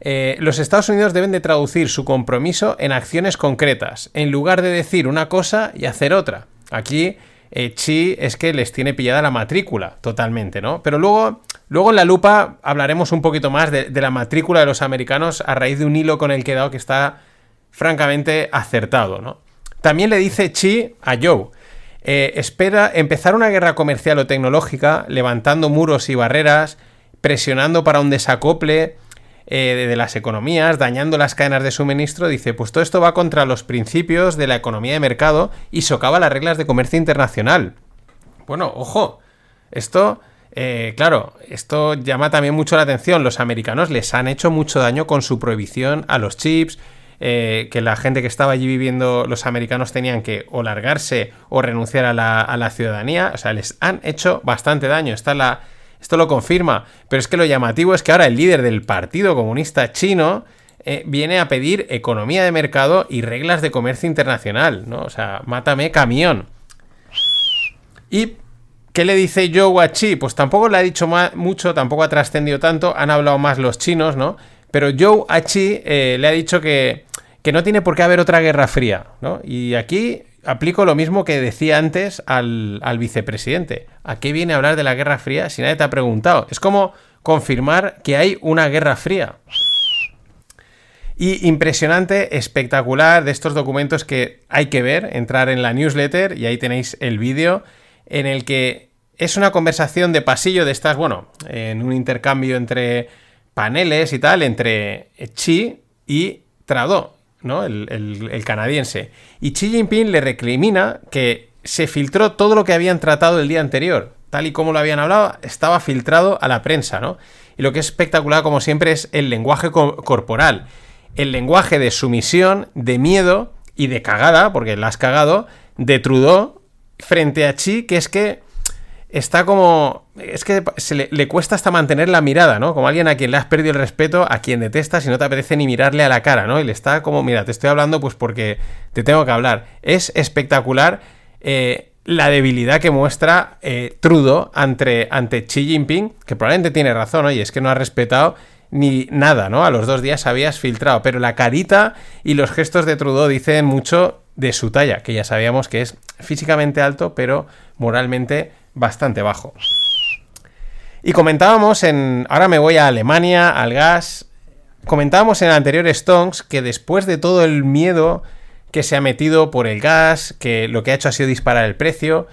eh, los Estados Unidos deben de traducir su compromiso en acciones concretas, en lugar de decir una cosa y hacer otra. Aquí eh, Chi es que les tiene pillada la matrícula totalmente, ¿no? Pero luego, luego en la lupa hablaremos un poquito más de, la matrícula de los americanos a raíz de un hilo con el que he dado que está francamente acertado, ¿no? También le dice Chi a Joe, eh, espera empezar una guerra comercial o tecnológica, levantando muros y barreras, presionando para un desacople, eh, de, las economías, dañando las cadenas de suministro, dice, pues todo esto va contra los principios de la economía de mercado y socava las reglas de comercio internacional. Bueno, ojo, esto... Eh, claro, esto llama también mucho la atención. Los americanos les han hecho mucho daño con su prohibición a los chips, eh, que la gente que estaba allí viviendo, los americanos tenían que o largarse o renunciar a la, ciudadanía. O sea, les han hecho bastante daño. Está la, esto lo confirma. Pero es que lo llamativo es que ahora el líder del Partido Comunista Chino eh, viene a pedir economía de mercado y reglas de comercio internacional, ¿no? O sea, mátame camión. ¿Y qué le dice Joe a Chi? Pues tampoco le ha dicho mucho, tampoco ha trascendido tanto, han hablado más los chinos, ¿no? Pero Joe a Chi eh, le ha dicho que, que no tiene por qué haber otra guerra fría, ¿no? Y aquí aplico lo mismo que decía antes al, vicepresidente. ¿A qué viene a hablar de la Guerra Fría si nadie te ha preguntado? Es como confirmar que hay una Guerra Fría. Y impresionante, espectacular de estos documentos que hay que ver, entrar en la newsletter y ahí tenéis el vídeo en el que es una conversación de pasillo de estas, bueno, en un intercambio entre paneles y tal, entre Chi y Trado. ¿no? El, canadiense. Y Xi Jinping le recrimina que se filtró todo lo que habían tratado el día anterior. Tal y como lo habían hablado, estaba filtrado a la prensa, ¿no? Y lo que es espectacular, como siempre, es el lenguaje corporal. El lenguaje de sumisión, de miedo y de cagada, porque la has cagado, de Trudeau frente a Xi, que es que está como. Es que se le, cuesta hasta mantener la mirada, ¿no? Como alguien a quien le has perdido el respeto, a quien detestas y no te apetece ni mirarle a la cara, ¿no? Y le está como, mira, te estoy hablando pues porque te tengo que hablar. Es espectacular eh, la debilidad que muestra eh, Trudeau ante, ante Xi Jinping, que probablemente tiene razón, oye, es que no ha respetado ni nada, ¿no? A los dos días habías filtrado, pero la carita y los gestos de Trudeau dicen mucho de su talla, que ya sabíamos que es físicamente alto, pero moralmente bastante bajo. Y comentábamos en. Ahora me voy a Alemania, al gas. Comentábamos en el anterior Stonks que después de todo el miedo que se ha metido por el gas, que lo que ha hecho ha sido disparar el precio,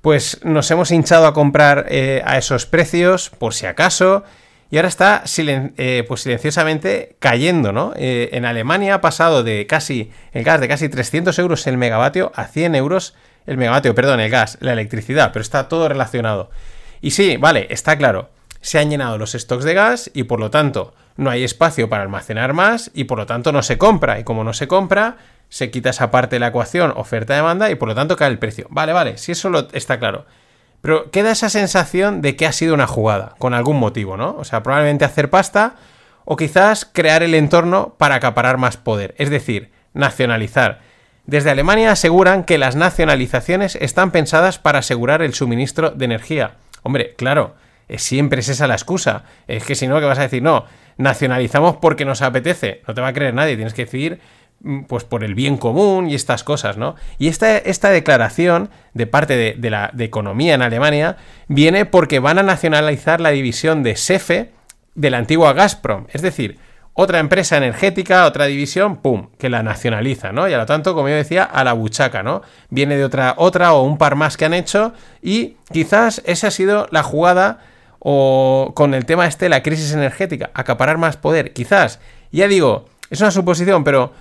pues nos hemos hinchado a comprar eh, a esos precios por si acaso y ahora está eh, pues silenciosamente cayendo, ¿no? Eh, en Alemania ha pasado de casi el gas de casi 300 euros el megavatio a 100 euros el megavatio, perdón, el gas, la electricidad, pero está todo relacionado. Y sí, vale, está claro, se han llenado los stocks de gas y por lo tanto no hay espacio para almacenar más y por lo tanto no se compra. Y como no se compra, se quita esa parte de la ecuación oferta-demanda y por lo tanto cae el precio. Vale, vale, si eso lo, está claro. Pero queda esa sensación de que ha sido una jugada, con algún motivo, ¿no? O sea, probablemente hacer pasta o quizás crear el entorno para acaparar más poder, es decir, nacionalizar. Desde Alemania aseguran que las nacionalizaciones están pensadas para asegurar el suministro de energía. Hombre, claro, siempre es esa la excusa. Es que si no, ¿qué vas a decir? No, nacionalizamos porque nos apetece. No te va a creer nadie. Tienes que decir, pues por el bien común y estas cosas, ¿no? Y esta, esta declaración de parte de, la de economía en Alemania viene porque van a nacionalizar la división de SEFE de la antigua Gazprom. Es decir, otra empresa energética, otra división, ¡pum!, que la nacionaliza, ¿no? Y a lo tanto, como yo decía, a la buchaca, ¿no? Viene de otra, otra o un par más que han hecho y quizás esa ha sido la jugada o con el tema este, la crisis energética, acaparar más poder, quizás. Ya digo, es una suposición, pero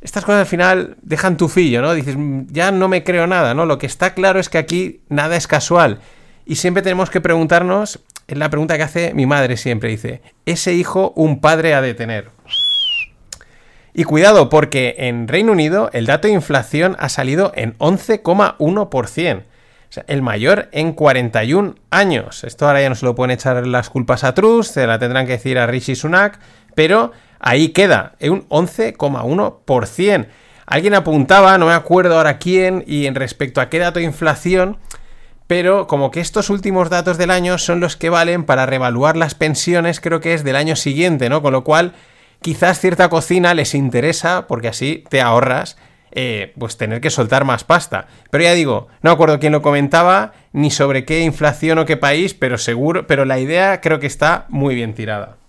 estas cosas al final dejan tu fillo, ¿no? Dices, mm, ya no me creo nada, ¿no? Lo que está claro es que aquí nada es casual. Y siempre tenemos que preguntarnos, es la pregunta que hace mi madre siempre, dice, ¿ese hijo un padre ha de tener? Y cuidado, porque en Reino Unido el dato de inflación ha salido en 11,1% el mayor en 41 años. Esto ahora ya no se lo pueden echar las culpas a Truss, se la tendrán que decir a Rishi Sunak, pero ahí queda, en un 11,1%. Alguien apuntaba, no me acuerdo ahora quién, y en respecto a qué dato de inflación, pero como que estos últimos datos del año son los que valen para revaluar las pensiones, creo que es del año siguiente, ¿no? Con lo cual, quizás cierta cocina les interesa, porque así te ahorras eh, pues tener que soltar más pasta. Pero ya digo, no acuerdo quién lo comentaba, ni sobre qué inflación o qué país, pero seguro, pero la idea creo que está muy bien tirada.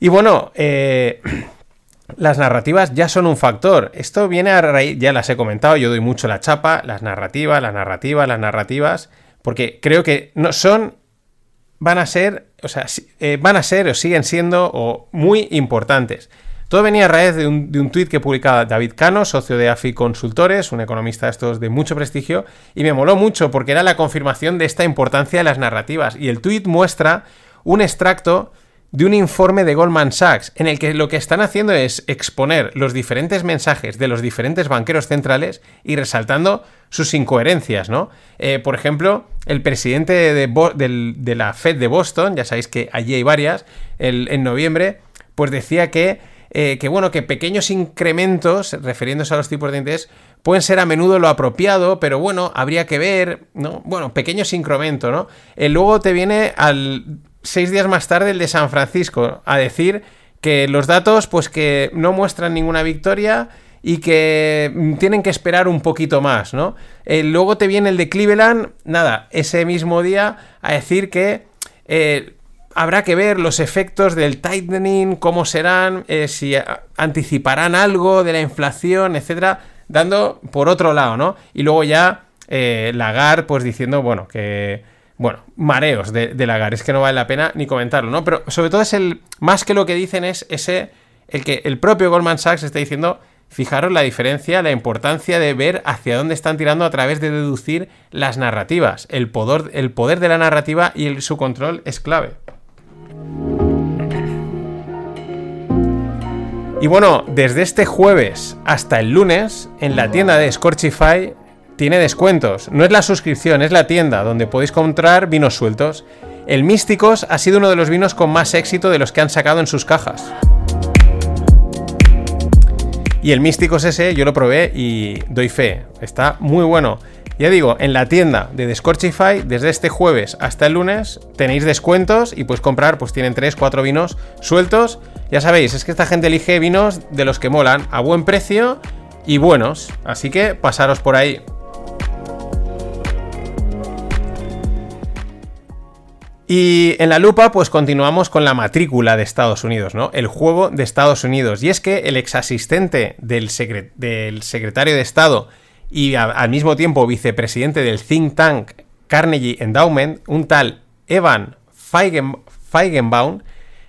Y bueno, eh, las narrativas ya son un factor. Esto viene a raíz, ya las he comentado, yo doy mucho la chapa, las narrativas, las narrativas, las narrativas, porque creo que no son, van a ser, o sea, eh, van a ser o siguen siendo muy importantes. Todo venía a raíz de un, de tuit que publicaba David Cano, socio de AFI Consultores, un economista de estos de mucho prestigio, y me moló mucho porque era la confirmación de esta importancia de las narrativas. Y el tuit muestra un extracto de un informe de Goldman Sachs, en el que lo que están haciendo es exponer los diferentes mensajes de los diferentes banqueros centrales y resaltando sus incoherencias, ¿no? Eh, por ejemplo, el presidente de, la Fed de Boston, ya sabéis que allí hay varias, en noviembre, pues decía que eh, que bueno, que pequeños incrementos, refiriéndose a los tipos de interés, pueden ser a menudo lo apropiado, pero bueno, habría que ver, ¿no? Bueno, pequeños incrementos, ¿no? Eh, luego te viene al seis días más tarde el de San Francisco a decir que los datos, pues que no muestran ninguna victoria y que mm, tienen que esperar un poquito más, ¿no? Eh, luego te viene el de Cleveland, nada, ese mismo día a decir que habrá que ver los efectos del tightening, cómo serán, eh, si anticiparán algo de la inflación, etcétera, dando por otro lado, ¿no? Y luego ya eh, Lagarde, pues diciendo, bueno, que. Bueno, mareos de, de Lagarde, es que no vale la pena ni comentarlo, ¿no? Pero sobre todo es el. Más que lo que dicen es ese. El que el propio Goldman Sachs está diciendo. Fijaros la diferencia, la importancia de ver hacia dónde están tirando a través de deducir las narrativas. El poder, el poder de la narrativa y su control es clave. Y bueno, desde este jueves hasta el lunes, en la tienda de Scorchify tiene descuentos. No es la suscripción, es la tienda donde podéis comprar vinos sueltos. El Místicos ha sido uno de los vinos con más éxito de los que han sacado en sus cajas. Y el Místicos ese yo lo probé y doy fe, está muy bueno. Ya digo, en la tienda de Scorchify, desde este jueves hasta el lunes, tenéis descuentos y pues comprar, pues tienen 3, 4 vinos sueltos. Ya sabéis, es que esta gente elige vinos de los que molan, a buen precio y buenos. Así que pasaros por ahí. Y en la lupa, pues continuamos con la matrícula de Estados Unidos, ¿no? El juego de Estados Unidos. Y es que el ex asistente del, secretario de Estado y al mismo tiempo vicepresidente del think tank Carnegie Endowment, un tal Evan Feigenbaum,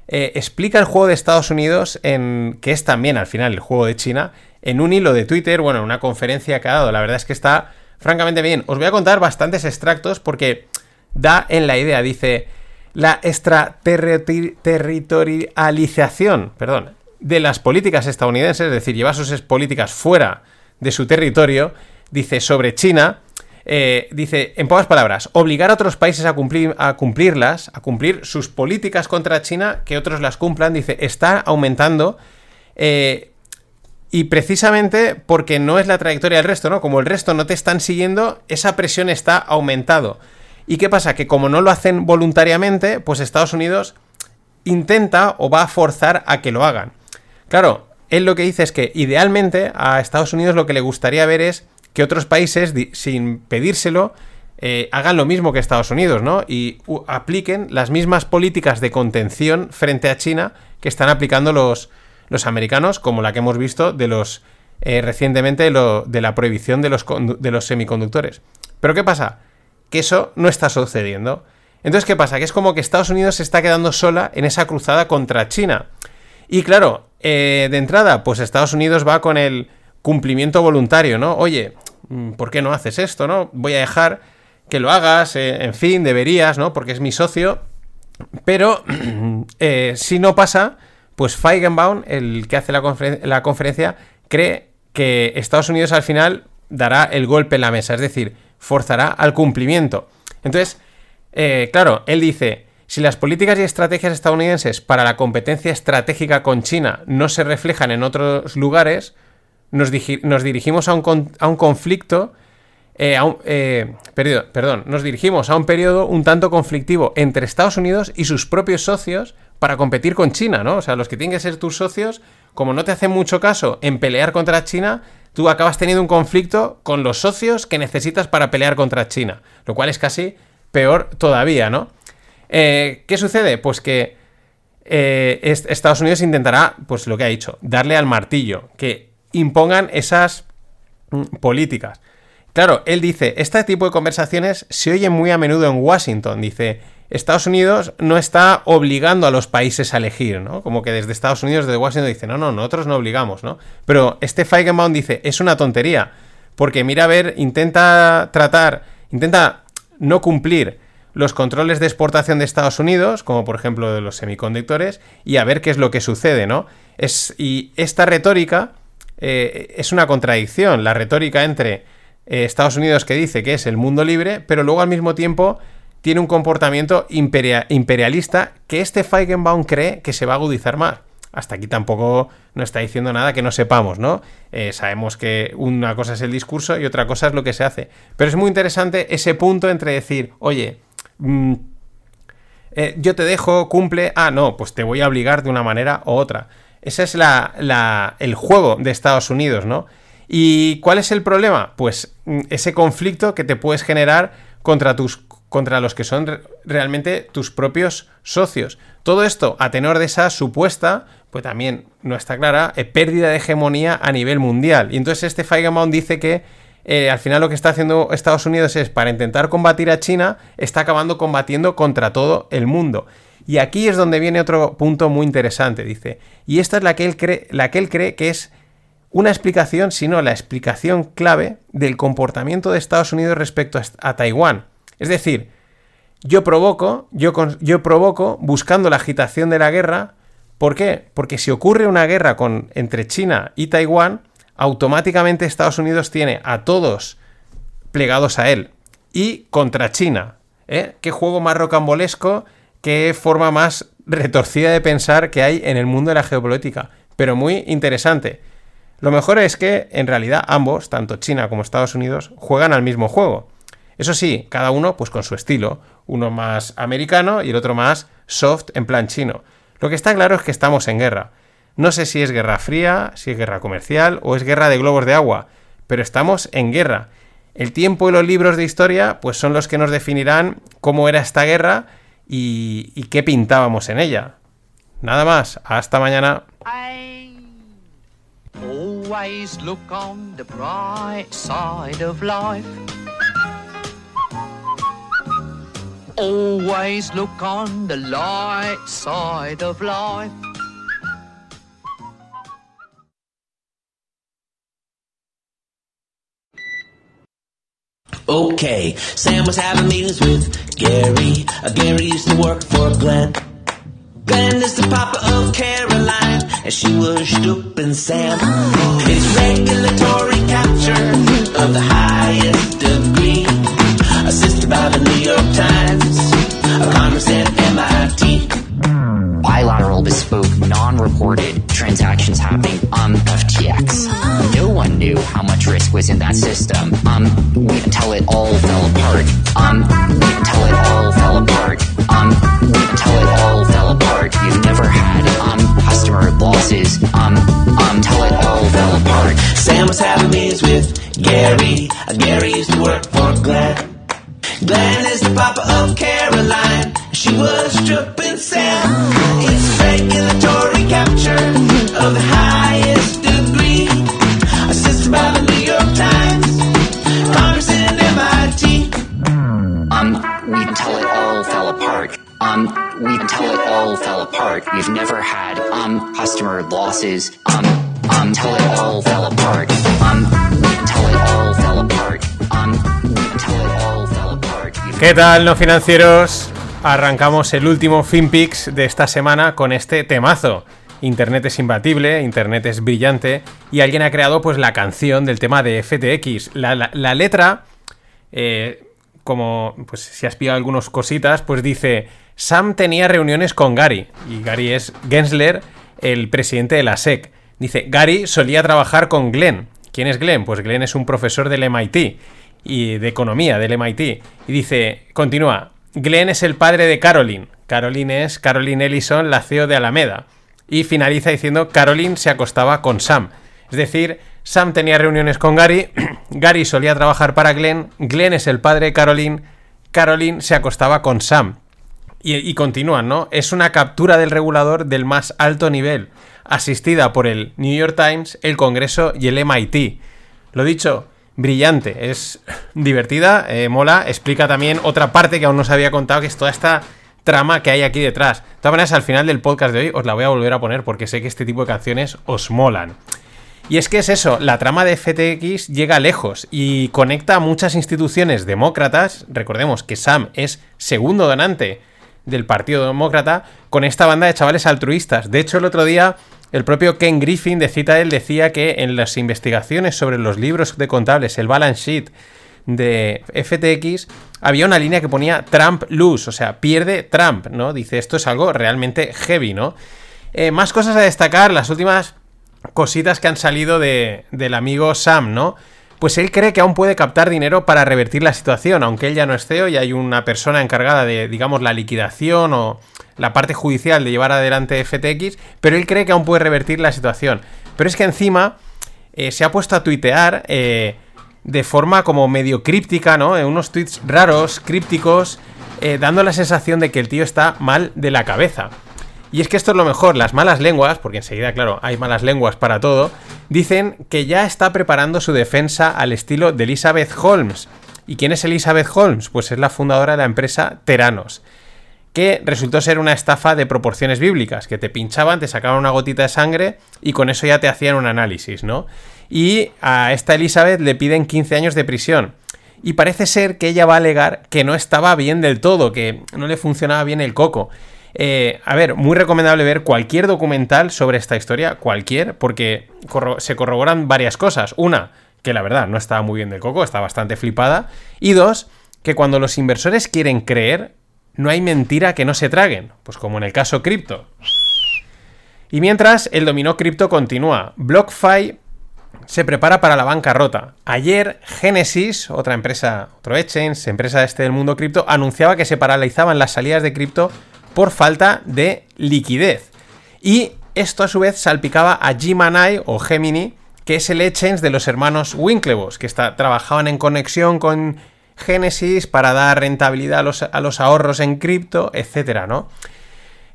eh, explica el juego de Estados Unidos, en, que es también al final el juego de China, en un hilo de Twitter, bueno, en una conferencia que ha dado. La verdad es que está francamente bien. Os voy a contar bastantes extractos porque da en la idea, dice, la extraterritorialización, perdón, de las políticas estadounidenses, es decir, llevar sus políticas fuera de su territorio, dice sobre China, eh, dice, en pocas palabras, obligar a otros países a, cumplir, a cumplirlas, a cumplir sus políticas contra China, que otros las cumplan, dice, está aumentando. Eh, y precisamente porque no es la trayectoria del resto, ¿no? Como el resto no te están siguiendo, esa presión está aumentado. ¿Y qué pasa? Que como no lo hacen voluntariamente, pues Estados Unidos intenta o va a forzar a que lo hagan. Claro, él lo que dice es que idealmente a Estados Unidos lo que le gustaría ver es que otros países, sin pedírselo, eh, hagan lo mismo que Estados Unidos, ¿no? Y apliquen las mismas políticas de contención frente a China que están aplicando los, los americanos, como la que hemos visto de los eh, recientemente de la prohibición de los, de los semiconductores. Pero ¿qué pasa? Que eso no está sucediendo. Entonces, ¿qué pasa? Que es como que Estados Unidos se está quedando sola en esa cruzada contra China. Y claro, eh, de entrada, pues Estados Unidos va con el cumplimiento voluntario, ¿no? Oye, mm, ¿por qué no haces esto, no? Voy a dejar que lo hagas, eh, en fin, deberías, ¿no? Porque es mi socio. Pero eh, si no pasa, pues Feigenbaum, el que hace la, la conferencia, cree que Estados Unidos al final dará el golpe en la mesa. Es decir, forzará al cumplimiento. Entonces, eh, claro, él dice, si las políticas y estrategias estadounidenses para la competencia estratégica con China no se reflejan en otros lugares, nos, dirigimos a un, a un conflicto, eh, eh, perdón, nos dirigimos a un periodo un tanto conflictivo entre Estados Unidos y sus propios socios para competir con China, ¿no? O sea, los que tienen que ser tus socios, como no te hacen mucho caso en pelear contra China, tú acabas teniendo un conflicto con los socios que necesitas para pelear contra China, lo cual es casi peor todavía, ¿no? Eh, ¿Qué sucede? Pues que eh, Estados Unidos intentará, pues lo que ha dicho, darle al martillo, que impongan esas mm, políticas. Claro, él dice, este tipo de conversaciones se oyen muy a menudo en Washington, dice, Estados Unidos no está obligando a los países a elegir, ¿no? Como que desde Estados Unidos, desde Washington, dice, no, no, nosotros no obligamos, ¿no? Pero este Feigenbaum dice, es una tontería, porque mira a ver, intenta tratar, intenta no cumplir los controles de exportación de Estados Unidos, como por ejemplo de los semiconductores, y a ver qué es lo que sucede, ¿no? Es, y esta retórica eh, es una contradicción, la retórica entre eh, Estados Unidos que dice que es el mundo libre, pero luego al mismo tiempo tiene un comportamiento imperialista que este Feigenbaum cree que se va a agudizar más. Hasta aquí tampoco no está diciendo nada que no sepamos, ¿no? Eh, sabemos que una cosa es el discurso y otra cosa es lo que se hace. Pero es muy interesante ese punto entre decir, oye, mm, eh, yo te dejo, cumple, ah, no, pues te voy a obligar de una manera u otra. Ese es la, el juego de Estados Unidos, ¿no? ¿Y cuál es el problema? Pues mm, ese conflicto que te puedes generar contra tus contra los que son realmente tus propios socios. Todo esto a tenor de esa supuesta, pues también no está clara, eh, pérdida de hegemonía a nivel mundial. Y entonces este Feigenbaum dice que eh, al final lo que está haciendo Estados Unidos es, para intentar combatir a China, está acabando combatiendo contra todo el mundo. Y aquí es donde viene otro punto muy interesante, dice. Y esta es la que él cree, la que, él cree que es una explicación, sino la explicación clave del comportamiento de Estados Unidos respecto a Taiwán. Es decir, yo provoco, yo, provoco buscando la agitación de la guerra. ¿Por qué? Porque si ocurre una guerra entre China y Taiwán, automáticamente Estados Unidos tiene a todos plegados a él. Y contra China. ¿eh? ¿Qué juego más rocambolesco? ¿Qué forma más retorcida de pensar que hay en el mundo de la geopolítica? Pero muy interesante. Lo mejor es que en realidad ambos, tanto China como Estados Unidos, juegan al mismo juego. Eso sí, cada uno pues con su estilo, uno más americano y el otro más soft en plan chino. Lo que está claro es que estamos en guerra. No sé si es guerra fría, si es guerra comercial o es guerra de globos de agua, pero estamos en guerra. El tiempo y los libros de historia pues son los que nos definirán cómo era esta guerra y, qué pintábamos en ella. Nada más, hasta mañana.
Always look on the light side of life.
Okay, Sam was having meetings with Gary. Uh, Gary used to work for Glenn. Glenn is the papa of Caroline, and she was stooping Sam. It's regulatory capture of the highest degree, assisted by the New York Times, a Congress and MIT.
bilateral, bespoke, non-reported transactions happening on FTX. No one knew how much risk was in that system. Um, until it all fell apart. Um, until it all fell apart. Um, until it all fell apart. You've never had um customer losses. Um, um, till it all fell apart.
Sam was having meetings with Gary. Uh, Gary used to work for Glenn. Glenn is the papa of Caroline. She was stripping Sam. It's regulatory capture of the highest degree. Assisted by the New York Times, Congress and MIT.
Um, wait until it all fell apart. Um, wait until it all fell apart. You've never had um customer losses. Um, um, till it all fell apart. Um,
¿Qué tal, no financieros? Arrancamos el último FinPix de esta semana con este temazo. Internet es imbatible, Internet es brillante y alguien ha creado pues la canción del tema de FTX. La, letra, eh, como pues si has pillado algunas cositas, pues dice, Sam tenía reuniones con Gary y Gary es Gensler, el presidente de la SEC. Dice, Gary solía trabajar con Glenn. ¿Quién es Glenn? Pues Glenn es un profesor del MIT y de economía del MIT. Y dice, continúa, Glenn es el padre de Caroline. Caroline es Caroline Ellison, la CEO de Alameda. Y finaliza diciendo, Caroline se acostaba con Sam. Es decir, Sam tenía reuniones con Gary, Gary solía trabajar para Glenn, Glenn es el padre de Caroline, Caroline se acostaba con Sam. Y, y continúan, ¿no? Es una captura del regulador del más alto nivel, asistida por el New York Times, el Congreso y el MIT. Lo dicho, brillante, es divertida, eh, mola, explica también otra parte que aún no os había contado, que es toda esta trama que hay aquí detrás. De todas maneras, al final del podcast de hoy os la voy a volver a poner porque sé que este tipo de canciones os molan. Y es que es eso, la trama de FTX llega lejos y conecta a muchas instituciones demócratas, recordemos que Sam es segundo donante del Partido Demócrata, con esta banda de chavales altruistas. De hecho, el otro día el propio Ken Griffin de cita él decía que en las investigaciones sobre los libros de contables, el balance sheet de FTX, había una línea que ponía Trump lose, o sea, pierde Trump, ¿no? Dice, esto es algo realmente heavy, ¿no? Eh, más cosas a destacar, las últimas cositas que han salido de, del amigo Sam, ¿no? Pues él cree que aún puede captar dinero para revertir la situación, aunque él ya no es CEO y hay una persona encargada de, digamos, la liquidación o la parte judicial de llevar adelante FTX, pero él cree que aún puede revertir la situación. Pero es que encima eh, se ha puesto a tuitear eh, de forma como medio críptica, ¿no? En unos tweets raros, crípticos, eh, dando la sensación de que el tío está mal de la cabeza. Y es que esto es lo mejor, las malas lenguas, porque enseguida, claro, hay malas lenguas para todo, dicen que ya está preparando su defensa al estilo de Elizabeth Holmes. ¿Y quién es Elizabeth Holmes? Pues es la fundadora de la empresa Teranos, que resultó ser una estafa de proporciones bíblicas, que te pinchaban, te sacaban una gotita de sangre y con eso ya te hacían un análisis, ¿no? Y a esta Elizabeth le piden 15 años de prisión. Y parece ser que ella va a alegar que no estaba bien del todo, que no le funcionaba bien el coco. Eh, a ver, muy recomendable ver cualquier documental sobre esta historia, cualquier, porque se corroboran varias cosas. Una, que la verdad no estaba muy bien del coco, está bastante flipada. Y dos, que cuando los inversores quieren creer, no hay mentira que no se traguen, pues como en el caso cripto. Y mientras, el dominó cripto continúa. BlockFi se prepara para la bancarrota. Ayer, Genesis, otra empresa, otro exchange, empresa este del mundo cripto, anunciaba que se paralizaban las salidas de cripto por falta de liquidez. Y esto a su vez salpicaba a Gemini o Gemini, que es el exchange de los hermanos Winklevoss, que está, trabajaban en conexión con Genesis para dar rentabilidad a los, ahorros en cripto, etcétera, ¿no?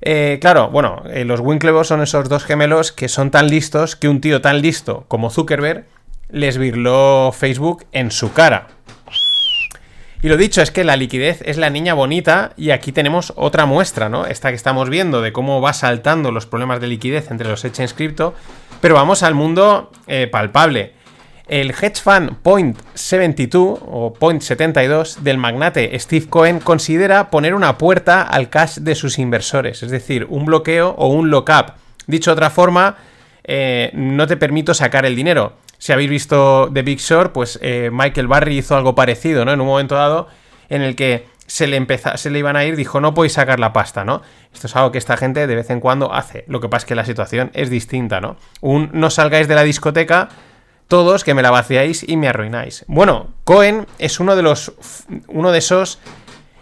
Eh, claro, bueno, eh, los Winklevoss son esos dos gemelos que son tan listos que un tío tan listo como Zuckerberg les virló Facebook en su cara. Y lo dicho es que la liquidez es la niña bonita y aquí tenemos otra muestra, ¿no? Esta que estamos viendo de cómo va saltando los problemas de liquidez entre los exchange cripto, pero vamos al mundo eh, palpable. El hedge fund Point 72 o Point 72 del magnate Steve Cohen considera poner una puerta al cash de sus inversores, es decir, un bloqueo o un lockup. Dicho de otra forma, eh, no te permito sacar el dinero. Si habéis visto The Big Short, pues eh, Michael Barry hizo algo parecido, ¿no? En un momento dado en el que se le, se le iban a ir, dijo, no podéis sacar la pasta, ¿no? Esto es algo que esta gente de vez en cuando hace. Lo que pasa es que la situación es distinta, ¿no? Un no salgáis de la discoteca todos que me la vaciáis y me arruináis. Bueno, Cohen es uno de los. uno de esos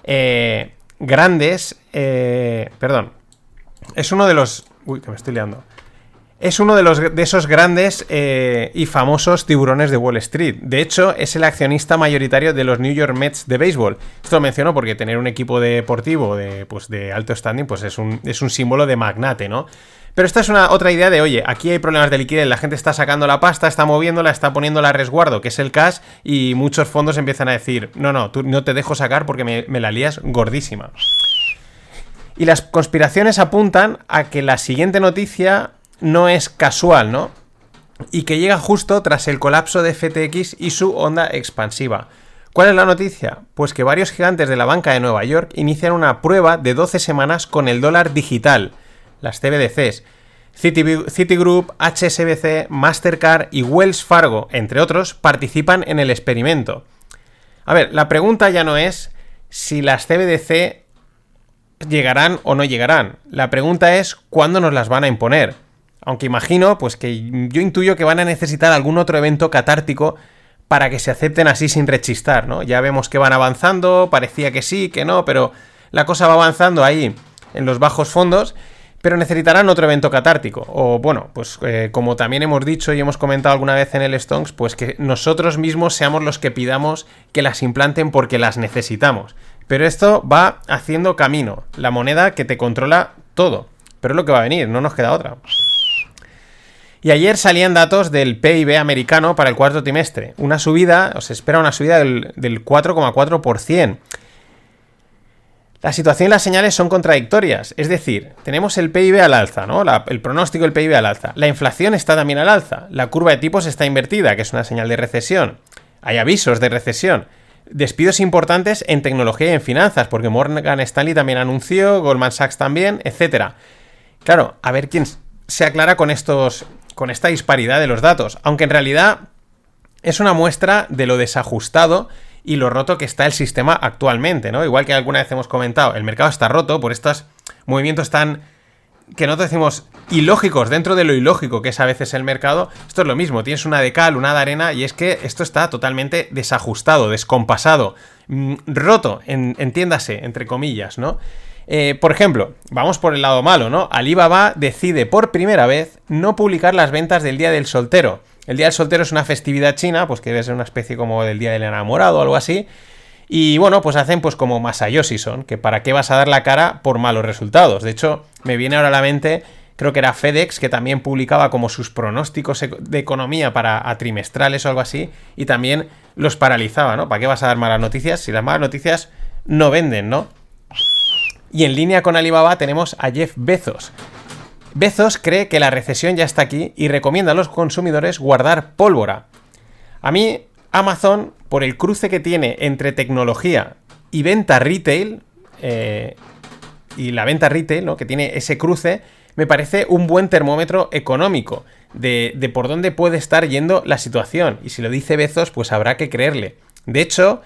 eh, grandes. Eh, perdón. Es uno de los. Uy, que me estoy liando. Es uno de, los, de esos grandes eh, y famosos tiburones de Wall Street. De hecho, es el accionista mayoritario de los New York Mets de béisbol. Esto lo menciono porque tener un equipo deportivo de, pues, de alto standing pues es, un, es un símbolo de magnate, ¿no? Pero esta es una otra idea de, oye, aquí hay problemas de liquidez, la gente está sacando la pasta, está moviéndola, está poniéndola a resguardo, que es el cash, y muchos fondos empiezan a decir, no, no, tú no te dejo sacar porque me, me la lías gordísima. Y las conspiraciones apuntan a que la siguiente noticia no es casual, ¿no? Y que llega justo tras el colapso de FTX y su onda expansiva. ¿Cuál es la noticia? Pues que varios gigantes de la banca de Nueva York inician una prueba de 12 semanas con el dólar digital las CBDCs. Citigroup, HSBC, Mastercard y Wells Fargo, entre otros, participan en el experimento. A ver, la pregunta ya no es si las CBDC llegarán o no llegarán. La pregunta es cuándo nos las van a imponer. Aunque imagino, pues que yo intuyo que van a necesitar algún otro evento catártico para que se acepten así sin rechistar, ¿no? Ya vemos que van avanzando, parecía que sí, que no, pero la cosa va avanzando ahí en los bajos fondos pero necesitarán otro evento catártico. O bueno, pues eh, como también hemos dicho y hemos comentado alguna vez en el Stonks, pues que nosotros mismos seamos los que pidamos que las implanten porque las necesitamos. Pero esto va haciendo camino, la moneda que te controla todo. Pero es lo que va a venir, no nos queda otra. Y ayer salían datos del PIB americano para el cuarto trimestre. Una subida, os espera una subida del, del 4,4%. La situación y las señales son contradictorias. Es decir, tenemos el PIB al alza, ¿no? el pronóstico del PIB al alza. La inflación está también al alza. La curva de tipos está invertida, que es una señal de recesión. Hay avisos de recesión. Despidos importantes en tecnología y en finanzas, porque Morgan Stanley también anunció, Goldman Sachs también, etc. Claro, a ver quién se aclara con estos. Con esta disparidad de los datos. Aunque en realidad es una muestra de lo desajustado y lo roto que está el sistema actualmente, ¿no? Igual que alguna vez hemos comentado, el mercado está roto por estos movimientos tan que nosotros decimos ilógicos dentro de lo ilógico que es a veces el mercado, esto es lo mismo, tienes una de cal, una de arena y es que esto está totalmente desajustado, descompasado, mm, roto, entiéndase, entre comillas, ¿no? Eh, por ejemplo, vamos por el lado malo, ¿no? Alibaba decide por primera vez no publicar las ventas del Día del Soltero. El Día del Soltero es una festividad china, pues que debe ser una especie como del Día del Enamorado o algo así. Y bueno, pues hacen pues como Masayoshi son, que para qué vas a dar la cara por malos resultados. De hecho, me viene ahora a la mente, creo que era FedEx, que también publicaba como sus pronósticos de economía para a trimestrales o algo así, y también los paralizaba, ¿no? ¿Para qué vas a dar malas noticias si las malas noticias no venden, ¿no? Y en línea con Alibaba tenemos a Jeff Bezos, Bezos cree que la recesión ya está aquí y recomienda a los consumidores guardar pólvora. A mí, Amazon, por el cruce que tiene entre tecnología y venta retail, eh, y la venta retail, ¿no? que tiene ese cruce, me parece un buen termómetro económico de, de, por dónde puede estar yendo la situación. Y si lo dice Bezos, pues habrá que creerle. De hecho,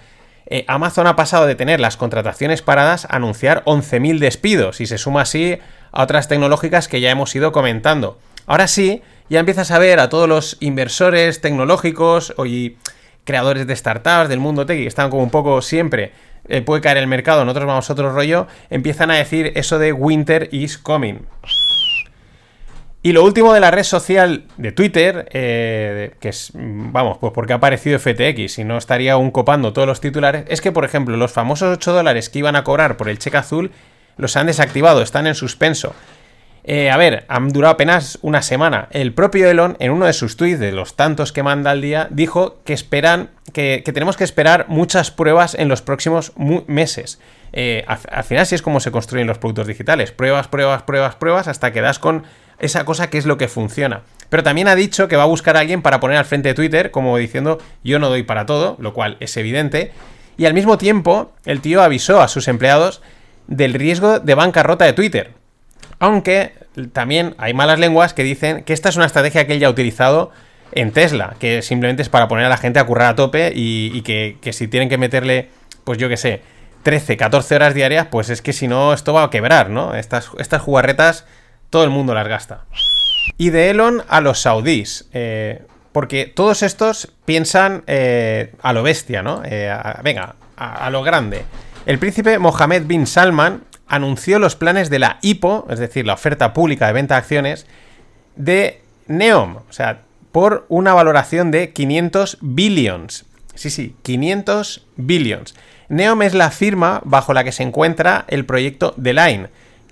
eh, Amazon ha pasado de tener las contrataciones paradas a anunciar 11.000 despidos y se suma así a otras tecnológicas que ya hemos ido comentando. Ahora sí, ya empiezas a ver a todos los inversores tecnológicos y creadores de startups del mundo tech que están como un poco siempre eh, puede caer el mercado, nosotros vamos a otro rollo, empiezan a decir eso de winter is coming. Y lo último de la red social de Twitter, eh, que es, vamos, pues porque ha aparecido FTX y no estaría aún copando todos los titulares, es que, por ejemplo, los famosos 8 dólares que iban a cobrar por el cheque azul los han desactivado, están en suspenso. Eh, a ver, han durado apenas una semana. El propio Elon, en uno de sus tweets, de los tantos que manda al día, dijo que esperan, que, tenemos que esperar muchas pruebas en los próximos meses. Eh, al, al final, sí es como se construyen los productos digitales. Pruebas, pruebas, pruebas, pruebas, hasta que das con esa cosa que es lo que funciona. Pero también ha dicho que va a buscar a alguien para poner al frente de Twitter, como diciendo, yo no doy para todo, lo cual es evidente. Y al mismo tiempo, el tío avisó a sus empleados del riesgo de bancarrota de Twitter. Aunque también hay malas lenguas que dicen que esta es una estrategia que él ya ha utilizado en Tesla, que simplemente es para poner a la gente a currar a tope y, que, que si tienen que meterle, pues yo qué sé, 13, 14 horas diarias, pues es que si no esto va a quebrar, ¿no? Estas, estas jugarretas todo el mundo las gasta. Y de Elon a los saudíes. eh, porque todos estos piensan eh, a lo bestia, ¿no? Eh, a- venga, a, a lo grande. El príncipe Mohammed bin Salman anunció los planes de la IPO, es decir, la oferta pública de venta de acciones, de Neom. O sea, por una valoración de 500 billions. Sí, sí, 500 billions. Neom es la firma bajo la que se encuentra el proyecto The Line,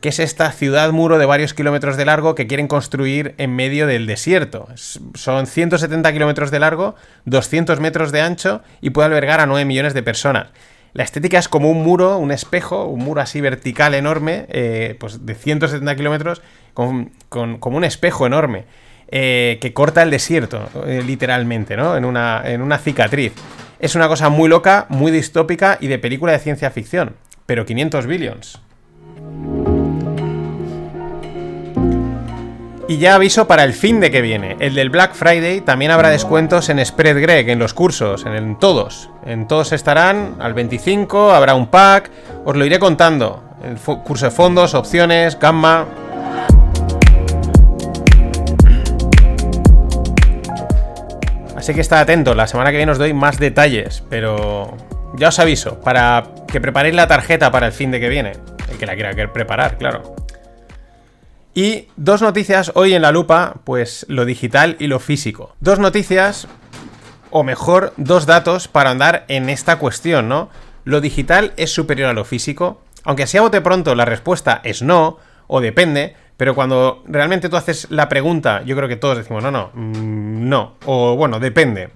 es esta ciudad muro de varios kilómetros de largo que quieren construir en medio del desierto. Es- son 170 kilómetros de largo, 200 metros de ancho y puede albergar a 9 millones de personas. La estética es como un muro, un espejo, un muro así vertical enorme, eh, pues de 170 kilómetros, con- como un espejo enorme, eh, que corta el desierto, eh, literalmente, ¿no? En una, en una cicatriz. Es una cosa muy loca, muy distópica y de película de ciencia ficción. Pero 500 billions. Y ya aviso para el fin de que viene. El del Black Friday también habrá descuentos en Spread Greg, en los cursos, en, todos. En todos estarán al 25, habrá un pack. Os lo iré contando. El curso de fondos, opciones, gamma. Así que estad atento, la semana que viene os doy más detalles, pero ya os aviso, para que preparéis la tarjeta para el fin de que viene. El que la quiera preparar, claro. Y dos noticias hoy en la lupa, pues lo digital y lo físico. Dos noticias, o mejor, dos datos para andar en esta cuestión, ¿no? Lo digital es superior a lo físico, aunque así a bote pronto la respuesta es no, o depende, pero cuando realmente tú haces la pregunta, yo creo que todos decimos no, no, mm, no, o bueno, depende.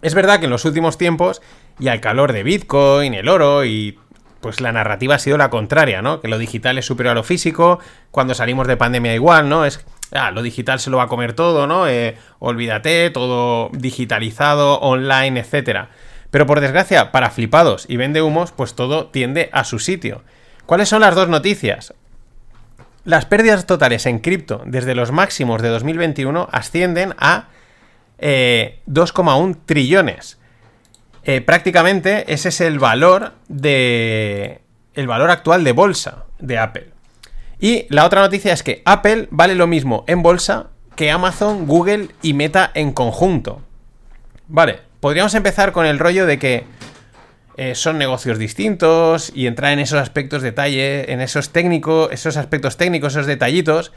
Es verdad que en los últimos tiempos, y al calor de Bitcoin, el oro y pues la narrativa ha sido la contraria, ¿no? Que lo digital es superior a lo físico, cuando salimos de pandemia igual, ¿no? Es, ah, lo digital se lo va a comer todo, ¿no? Eh, olvídate, todo digitalizado, online, etcétera. Pero por desgracia, para flipados y vende humos, pues todo tiende a su sitio. ¿Cuáles son las dos noticias? Las pérdidas totales en cripto desde los máximos de 2021 ascienden a eh, 2,1 trillones. Eh, prácticamente ese es el valor de. el valor actual de bolsa de Apple. Y la otra noticia es que Apple vale lo mismo en bolsa que Amazon, Google y Meta en conjunto. Vale, podríamos empezar con el rollo de que eh, son negocios distintos y entrar en esos aspectos detalle, en esos técnicos, esos aspectos técnicos, esos detallitos.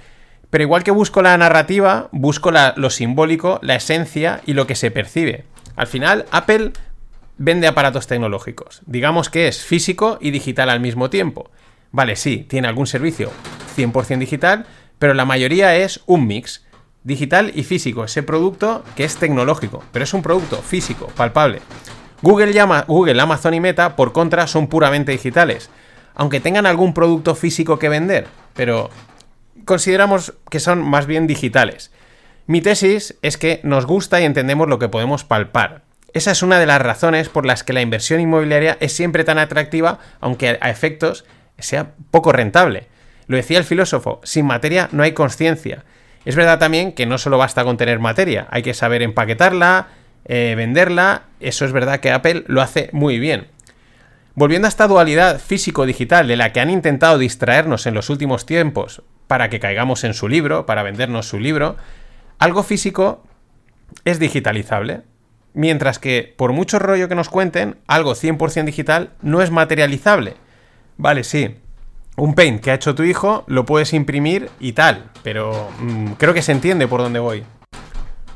Pero igual que busco la narrativa, busco la- lo simbólico, la esencia y lo que se percibe. Al final, Apple vende aparatos tecnológicos. Digamos que es físico y digital al mismo tiempo. Vale, sí, tiene algún servicio 100% digital, pero la mayoría es un mix. Digital y físico, ese producto que es tecnológico, pero es un producto físico, palpable. Google, llama, Google, Amazon y Meta, por contra, son puramente digitales. Aunque tengan algún producto físico que vender, pero consideramos que son más bien digitales. Mi tesis es que nos gusta y entendemos lo que podemos palpar. Esa es una de las razones por las que la inversión inmobiliaria es siempre tan atractiva, aunque a efectos sea poco rentable. Lo decía el filósofo, sin materia no hay conciencia. Es verdad también que no solo basta con tener materia, hay que saber empaquetarla, eh, venderla, eso es verdad que Apple lo hace muy bien. Volviendo a esta dualidad físico-digital de la que han intentado distraernos en los últimos tiempos para que caigamos en su libro, para vendernos su libro, algo físico es digitalizable. Mientras que, por mucho rollo que nos cuenten, algo 100% digital no es materializable. Vale, sí. un paint que ha hecho tu hijo, lo puedes imprimir y tal, pero mm, creo que se entiende por dónde voy.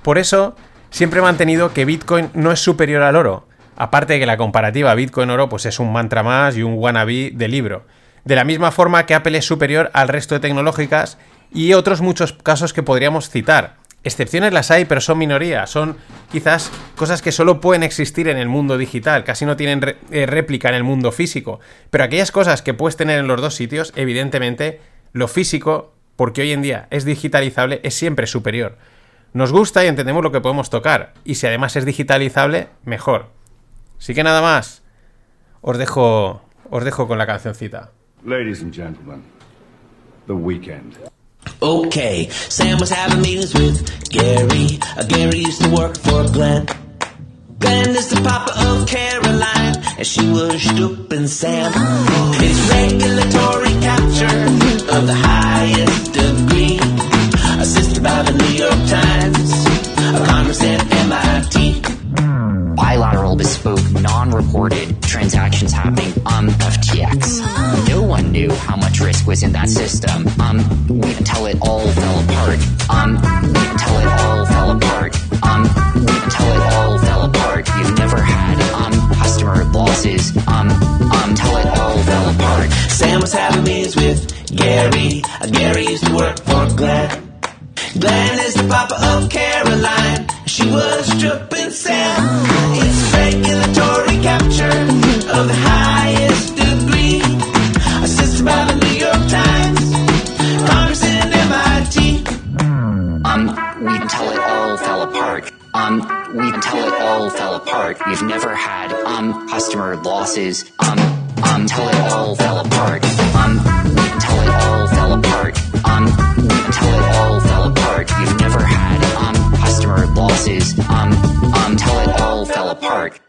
Por eso, siempre he mantenido que Bitcoin no es superior al oro, aparte de que la comparativa Bitcoin-oro pues es un mantra más y un wannabe de libro. De la misma forma que Apple es superior al resto de tecnológicas y otros muchos casos que podríamos citar. Excepciones las hay, pero son minoría. Son quizás cosas que solo pueden existir en el mundo digital, casi no tienen eh, réplica en el mundo físico. Pero aquellas cosas que puedes tener en los dos sitios, evidentemente, lo físico, porque hoy en día es digitalizable, es siempre superior. Nos gusta y entendemos lo que podemos tocar. Y si además es digitalizable, mejor. Así que nada más. Os dejo, os dejo con la cancioncita.
Ladies and gentlemen, The Weekend.
Okay, Sam was having meetings with Gary. Uh, Gary used to work for Glenn. Glenn is the papa of Caroline, and she was stooping Sam. It's regulatory capture of the highest degree, assisted by the New York Times, a Congress and MIT.
Bilateral, bespoke, non-reported transactions happening on FTX. No one knew how much risk was in that system um, until it all fell apart. Um, until it all fell apart. Um, until it all fell apart. You've never had um, customer losses um, until it all fell apart.
Sam was having meetings with Gary. Uh, Gary used to work for Glenn. Glenn is the papa of Caroline. She was stripping sound. It's regulatory capture of the highest degree. Assisted by the New York Times, Congress, and MIT.
Um, we tell it all fell apart. Um, we tell it all fell apart. We've never had um customer losses. Um, um until it all fell apart. Um, until it all fell apart. Um, until it all fell apart. You've never. Losses, Um, um, till it all fell apart.